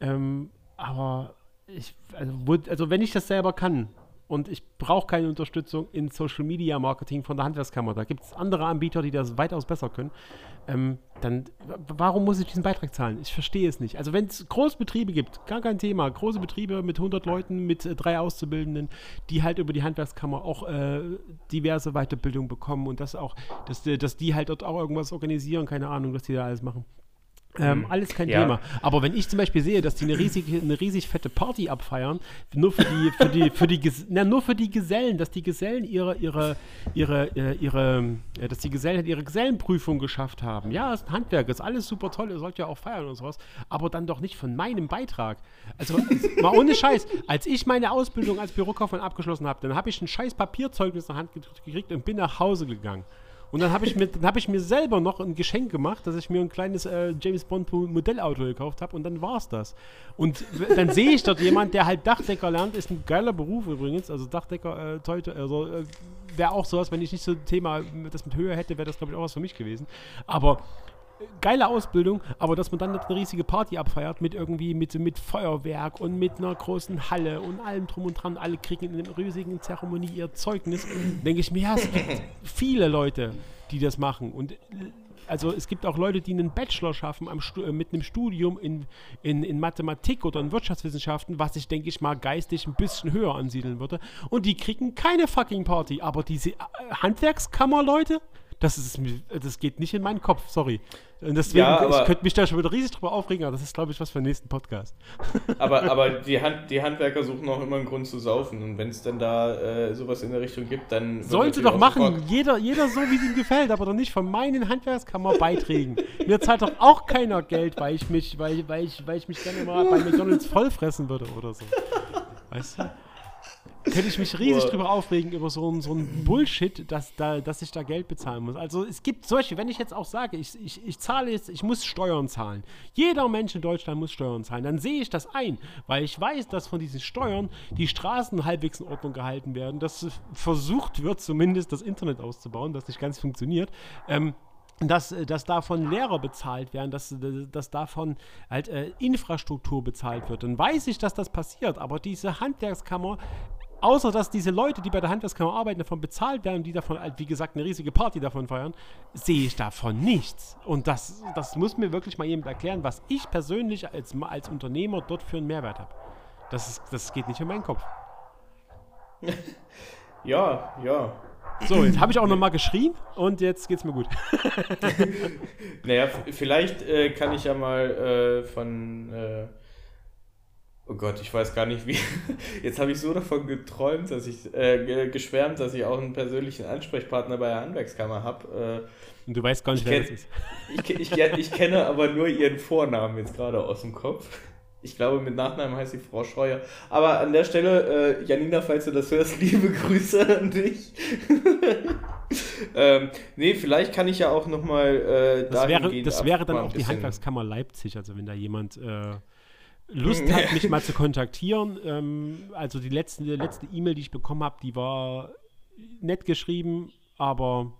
Ähm, aber ich, also, also wenn ich das selber kann, und ich brauche keine Unterstützung in Social Media Marketing von der Handwerkskammer. Da gibt es andere Anbieter, die das weitaus besser können. Ähm, dann, warum muss ich diesen Beitrag zahlen? Ich verstehe es nicht. Also, wenn es Großbetriebe gibt, gar kein Thema. Große Betriebe mit 100 Leuten, mit äh, drei Auszubildenden, die halt über die Handwerkskammer auch äh, diverse Weiterbildung bekommen und das auch, dass, äh, dass die halt dort auch irgendwas organisieren, keine Ahnung, was die da alles machen. Ähm, hm. alles kein ja. Thema. Aber wenn ich zum Beispiel sehe, dass die eine riesig, eine riesig fette Party abfeiern, nur für die, für die, für die, na, nur für die Gesellen, dass die Gesellen ihre, ihre, ihre, ihre, ihre äh, dass die Gesellen ihre Gesellenprüfung geschafft haben. Ja, ist ein Handwerk, ist alles super toll, ihr sollt ja auch feiern und sowas, aber dann doch nicht von meinem Beitrag. Also, mal ohne Scheiß, als ich meine Ausbildung als Bürokaufmann abgeschlossen habe, dann habe ich ein scheiß Papierzeugnis in der Hand gekriegt und bin nach Hause gegangen. Und dann habe ich, mir, hab ich mir selber noch ein Geschenk gemacht, dass ich mir ein kleines äh, James Bond Modellauto gekauft habe und dann war es das. Und dann sehe ich dort jemand, der halt Dachdecker lernt, ist ein geiler Beruf übrigens, also Dachdecker, äh, heute, also äh, wäre auch sowas, wenn ich nicht so ein Thema das mit Höhe hätte, wäre das glaube ich auch was für mich gewesen. Aber geile Ausbildung, aber dass man dann eine riesige Party abfeiert mit irgendwie mit, mit Feuerwerk und mit einer großen Halle und allem drum und dran, alle kriegen in einer riesigen Zeremonie ihr Zeugnis, denke ich mir, ja, es gibt viele Leute, die das machen und also es gibt auch Leute, die einen Bachelor schaffen äh, mit einem Studium in, in, in Mathematik oder in Wirtschaftswissenschaften, was ich, denke ich mal, geistig ein bisschen höher ansiedeln würde. Und die kriegen keine fucking Party. Aber diese äh, Handwerkskammer-Leute, das, ist, das geht nicht in meinen Kopf, sorry. Und deswegen, ja, ich könnte mich da schon wieder riesig drüber aufregen, aber das ist, glaube ich, was für den nächsten Podcast. Aber, aber die, Hand, die Handwerker suchen auch immer einen Grund zu saufen. Und wenn es dann da äh, sowas in der Richtung gibt, dann. Sollte doch machen. Jeder, jeder so, wie es ihm gefällt, aber doch nicht von meinen Handwerkskammerbeiträgen. Mir zahlt doch auch keiner Geld, weil ich mich, weil, weil ich, weil ich mich gerne mal bei McDonalds vollfressen würde oder so. Weißt du? Könnte ich mich riesig drüber aufregen über so ein, so ein Bullshit, dass, da, dass ich da Geld bezahlen muss. Also es gibt solche, wenn ich jetzt auch sage, ich, ich, ich zahle jetzt, ich muss Steuern zahlen. Jeder Mensch in Deutschland muss Steuern zahlen. Dann sehe ich das ein, weil ich weiß, dass von diesen Steuern die Straßen halbwegs in Ordnung gehalten werden, dass versucht wird, zumindest das Internet auszubauen, das nicht ganz funktioniert. Ähm, dass, dass davon Lehrer bezahlt werden, dass, dass davon halt äh, Infrastruktur bezahlt wird. Dann weiß ich, dass das passiert, aber diese Handwerkskammer außer dass diese Leute, die bei der Handwerkskammer arbeiten, davon bezahlt werden, die davon, halt, wie gesagt, eine riesige Party davon feiern, sehe ich davon nichts. Und das, das muss mir wirklich mal jemand erklären, was ich persönlich als, als Unternehmer dort für einen Mehrwert habe. Das, ist, das geht nicht in meinen Kopf. ja, ja. So, jetzt habe ich auch nochmal geschrien und jetzt geht's mir gut. naja, vielleicht äh, kann ich ja mal äh, von äh, Oh Gott, ich weiß gar nicht wie. Jetzt habe ich so davon geträumt, dass ich äh, geschwärmt, dass ich auch einen persönlichen Ansprechpartner bei der Handwerkskammer habe. Äh, Und du weißt gar nicht, wer das ist. Ich, ich, ich, kenne aber nur ihren Vornamen jetzt gerade aus dem Kopf. Ich glaube, mit Nachnamen heißt sie Frau Schreuer. Aber an der Stelle, äh, Janina, falls du das hörst, liebe Grüße an dich. ähm, nee, vielleicht kann ich ja auch nochmal äh, das wäre, Das wäre dann auch die Handwerkskammer Leipzig, also wenn da jemand äh, Lust hat, mich mal zu kontaktieren. Ähm, also die letzte letzte E-Mail, die ich bekommen habe, die war nett geschrieben, aber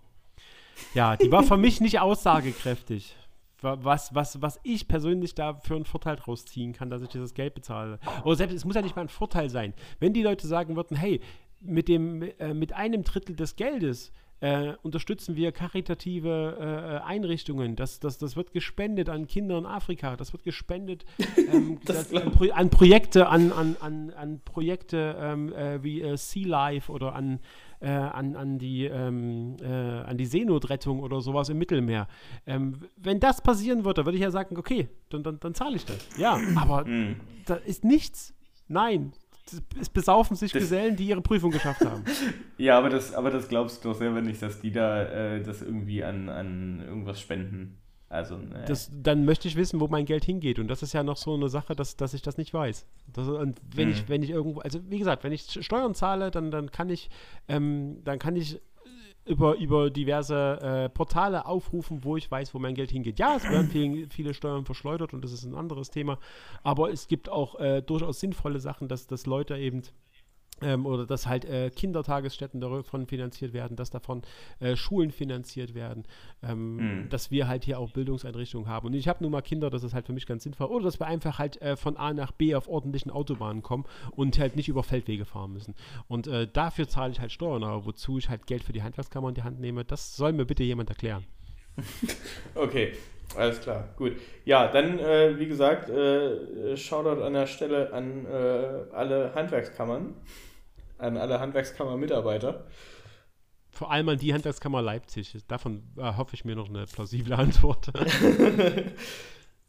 ja, die war für mich nicht aussagekräftig. Was, was, was ich persönlich da für einen Vorteil draus ziehen kann, dass ich dieses Geld bezahle. Oder selbst, es muss ja nicht mal ein Vorteil sein. Wenn die Leute sagen würden, hey, mit, dem, äh, mit einem Drittel des Geldes äh, unterstützen wir karitative äh, Einrichtungen. Das, das, das wird gespendet an Kinder in Afrika. Das wird gespendet ähm, das das, an, Pro an, Projekte, an, an, an, an Projekte ähm, äh, wie äh, Sea Life oder an äh, an, an, die, ähm, äh, an die Seenotrettung oder sowas im Mittelmeer. Ähm, wenn das passieren würde, würde ich ja sagen, okay, dann, dann, dann zahle ich das. Ja, aber mhm. da ist nichts. Nein, es besaufen sich das Gesellen, die ihre Prüfung geschafft haben. ja, aber das, aber das glaubst du doch selber nicht, dass die da äh, das irgendwie an, an irgendwas spenden. Also, naja. das, dann möchte ich wissen, wo mein Geld hingeht. Und das ist ja noch so eine Sache, dass, dass ich das nicht weiß. Das, und wenn mhm. ich, wenn ich irgendwo, also wie gesagt, wenn ich Steuern zahle, dann, dann kann ich, ähm, dann kann ich über, über diverse äh, Portale aufrufen, wo ich weiß, wo mein Geld hingeht. Ja, es werden viel, viele Steuern verschleudert und das ist ein anderes Thema. Aber es gibt auch äh, durchaus sinnvolle Sachen, dass, dass Leute eben ähm, oder dass halt äh, Kindertagesstätten davon finanziert werden, dass davon äh, Schulen finanziert werden, ähm, mhm. dass wir halt hier auch Bildungseinrichtungen haben. Und ich habe nun mal Kinder, das ist halt für mich ganz sinnvoll. Oder dass wir einfach halt äh, von A nach B auf ordentlichen Autobahnen kommen und halt nicht über Feldwege fahren müssen. Und äh, dafür zahle ich halt Steuern, aber wozu ich halt Geld für die Handwerkskammer in die Hand nehme, das soll mir bitte jemand erklären. okay, alles klar, gut. Ja, dann, äh, wie gesagt, äh, Shoutout an der Stelle an äh, alle Handwerkskammern, an alle Handwerkskammer-Mitarbeiter. Vor allem an die Handwerkskammer Leipzig. Davon äh, hoffe ich mir noch eine plausible Antwort.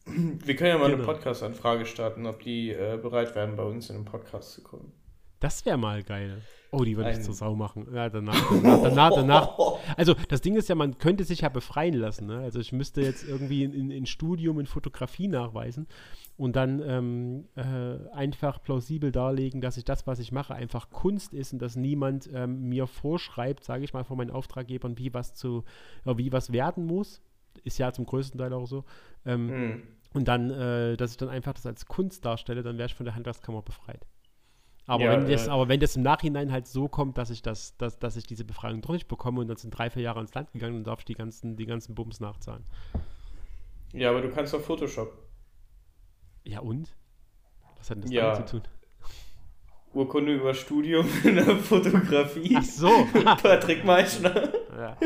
Wir können ja mal genau. eine Podcast-Anfrage starten, ob die äh, bereit wären, bei uns in den Podcast zu kommen. Das wäre mal geil. Oh, die würde ich zur Sau machen. Ja, danach, danach, danach, danach, Also, das Ding ist ja, man könnte sich ja befreien lassen. Ne? Also, ich müsste jetzt irgendwie in, in Studium in Fotografie nachweisen und dann ähm, äh, einfach plausibel darlegen, dass ich das, was ich mache, einfach Kunst ist und dass niemand ähm, mir vorschreibt, sage ich mal, von meinen Auftraggebern, wie was zu, äh, wie was werden muss. Ist ja zum größten Teil auch so. Ähm, mhm. Und dann, äh, dass ich dann einfach das als Kunst darstelle, dann wäre ich von der Handwerkskammer befreit. Aber, ja, wenn das, äh, aber wenn das im Nachhinein halt so kommt, dass ich, das, dass, dass ich diese Befreiung doch nicht bekomme und dann sind drei, vier Jahre ins Land gegangen, dann darf ich die ganzen, die ganzen Bums nachzahlen. Ja, aber du kannst doch Photoshop. Ja und? Was hat denn das ja. damit zu tun? Urkunde über Studium in der Fotografie. Ach so. Patrick Meischner. Ja.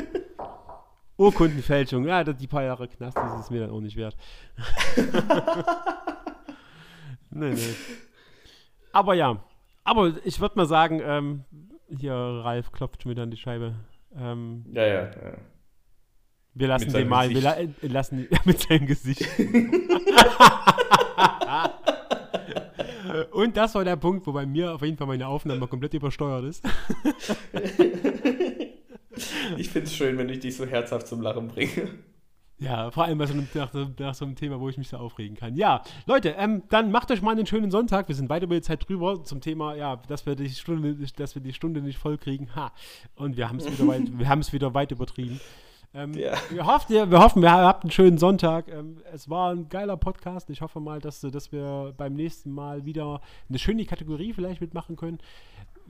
Urkundenfälschung. Ja, die paar Jahre Knast, das ist mir dann auch nicht wert. nee, nee. Aber ja, aber ich würde mal sagen, ähm, hier Ralf klopft schon wieder an die Scheibe. Ähm, ja, ja, ja. Wir lassen den mal, wir la lassen mit seinem Gesicht. Und das war der Punkt, wo bei mir auf jeden Fall meine Aufnahme komplett übersteuert ist. ich finde es schön, wenn ich dich so herzhaft zum Lachen bringe. Ja, vor allem nach, nach, so einem Thema, wo ich mich so aufregen kann. Ja, Leute, ähm, dann macht euch mal einen schönen Sonntag. Wir sind beide über die Zeit drüber zum Thema, ja, dass wir die Stunde, dass wir die Stunde nicht voll kriegen. Ha. Und wir haben es wieder weit, wir haben es wieder weit übertrieben. Ähm, ja. wir, hoffen, wir hoffen, ihr habt einen schönen Sonntag. Ähm, es war ein geiler Podcast. Ich hoffe mal, dass, dass wir beim nächsten Mal wieder eine schöne Kategorie vielleicht mitmachen können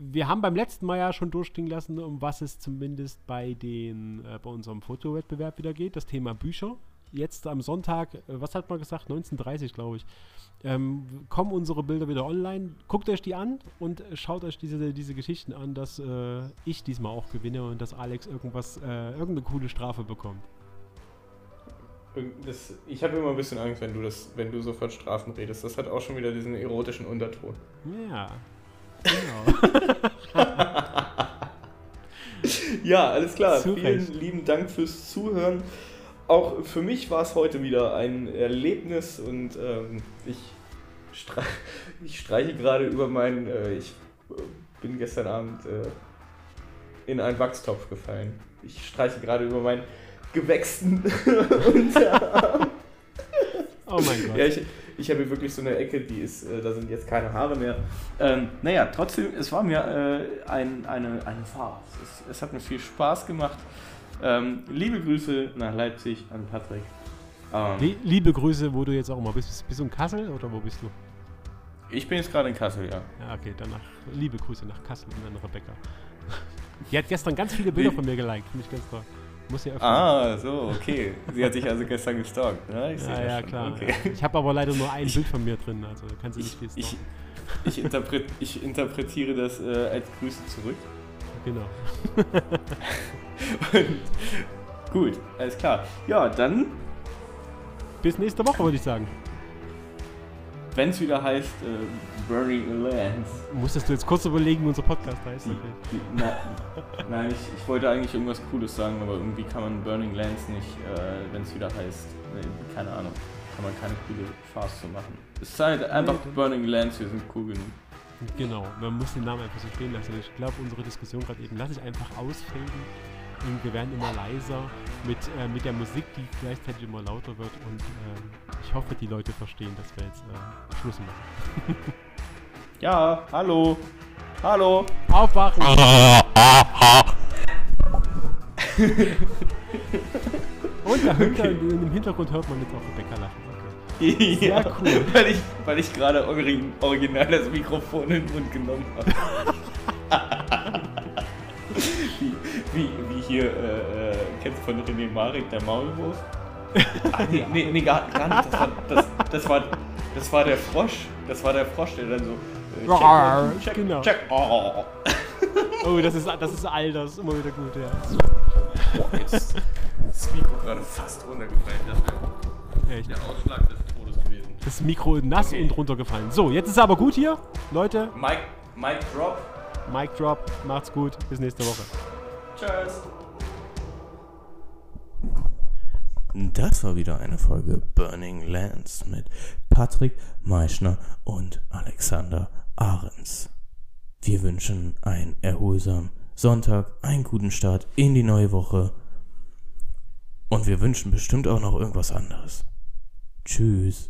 wir haben beim letzten Mal ja schon durchklingen lassen, um was es zumindest bei, den, äh, bei unserem Fotowettbewerb wieder geht, das Thema Bücher. Jetzt am Sonntag, äh, was hat man gesagt? 19.30 glaube ich. Ähm, kommen unsere Bilder wieder online. Guckt euch die an und schaut euch diese, diese Geschichten an, dass äh, ich diesmal auch gewinne und dass Alex irgendwas, äh, irgendeine coole Strafe bekommt. Das, ich habe immer ein bisschen Angst, wenn du das, wenn du so von Strafen redest. Das hat auch schon wieder diesen erotischen Unterton. Ja, Genau. ja, alles klar. Zu Vielen recht. lieben Dank fürs Zuhören. Auch für mich war es heute wieder ein Erlebnis und ähm, ich, streich, ich streiche gerade über meinen. Äh, ich bin gestern Abend äh, in einen Wachstopf gefallen. Ich streiche gerade über meinen gewächsten Unterarm. Oh mein Gott. Ja, ich, ich habe hier wirklich so eine Ecke, die ist, äh, da sind jetzt keine Haare mehr. Ähm, naja, trotzdem, es war mir äh, ein, eine, eine Farce. Es, es, hat mir viel Spaß gemacht. Ähm, liebe Grüße nach Leipzig an Patrick. Ähm, liebe Grüße, wo du jetzt auch immer bist. Bist du in Kassel oder wo bist du? Ich bin jetzt gerade in Kassel, ja. Ja, okay, danach liebe Grüße nach Kassel und an Rebecca. Die hat gestern ganz viele Bilder von mir geliked, finde ich ganz toll. Muss ja öffnen. Ah, so, okay. Sie hat sich also gestern gestalkt. Ne? Ich ja, ja, klar. Okay. Ich habe aber leider nur ein Bild von mir drin, also kannst du nicht viel ich, ich, interpret, ich interpretiere das äh, als Grüße zurück. Genau. Und gut, alles klar. Ja, dann, Bis nächste Woche, würde ich sagen. wenn es wieder heißt äh, Burning Lands. Musstest du jetzt kurz überlegen, wie unser Podcast heißt? Okay. na, nein, ich, ich wollte eigentlich irgendwas Cooles sagen, aber irgendwie kann man Burning Lands nicht, äh, wenn es wieder heißt, äh, keine Ahnung, kann man keine coole Farce zu machen. Es ist halt einfach Nee, Burning Lands, wir sind cool genug. Genau, man muss den Namen einfach so stehen lassen. Ich glaube, unsere Diskussion gerade eben lasse ich einfach ausfaden. Und wir werden immer leiser mit, äh, mit der Musik, die gleichzeitig immer lauter wird. Und ähm, ich hoffe, die Leute verstehen, dass wir jetzt äh, Schluss machen. Ja, hallo, hallo. Aufwachen! Und dahinter, Okay. in, im Hintergrund hört man jetzt auch Rebecca lachen. Okay. ja, cool. Weil ich, weil ich gerade ori original das Mikrofon in den Mund genommen habe. wie, wie, wie hier, äh, äh, kennst du von René Marik, der Maulwurf? Ah, nee, nee, nee gar, gar nicht. Das war, das, das, war, das war der Frosch. Das war der Frosch, der dann so. Äh, check, check, genau. check. Oh, Oh, das ist, das ist all das immer wieder gut, ja. Boah, jetzt ist das Mikro gerade fast runtergefallen. Das wäre Echt. der Ausschlag des Todes gewesen. Das Mikro nass Okay. und runtergefallen. So, jetzt ist es aber gut hier. Leute, Mike, Mike Drop. Mic Drop, macht's gut, bis nächste Woche. Tschüss. Das war wieder eine Folge Burning Lands mit Patrick Meischner und Alexander Ahrens. Wir wünschen einen erholsamen Sonntag, einen guten Start in die neue Woche und wir wünschen bestimmt auch noch irgendwas anderes. Tschüss.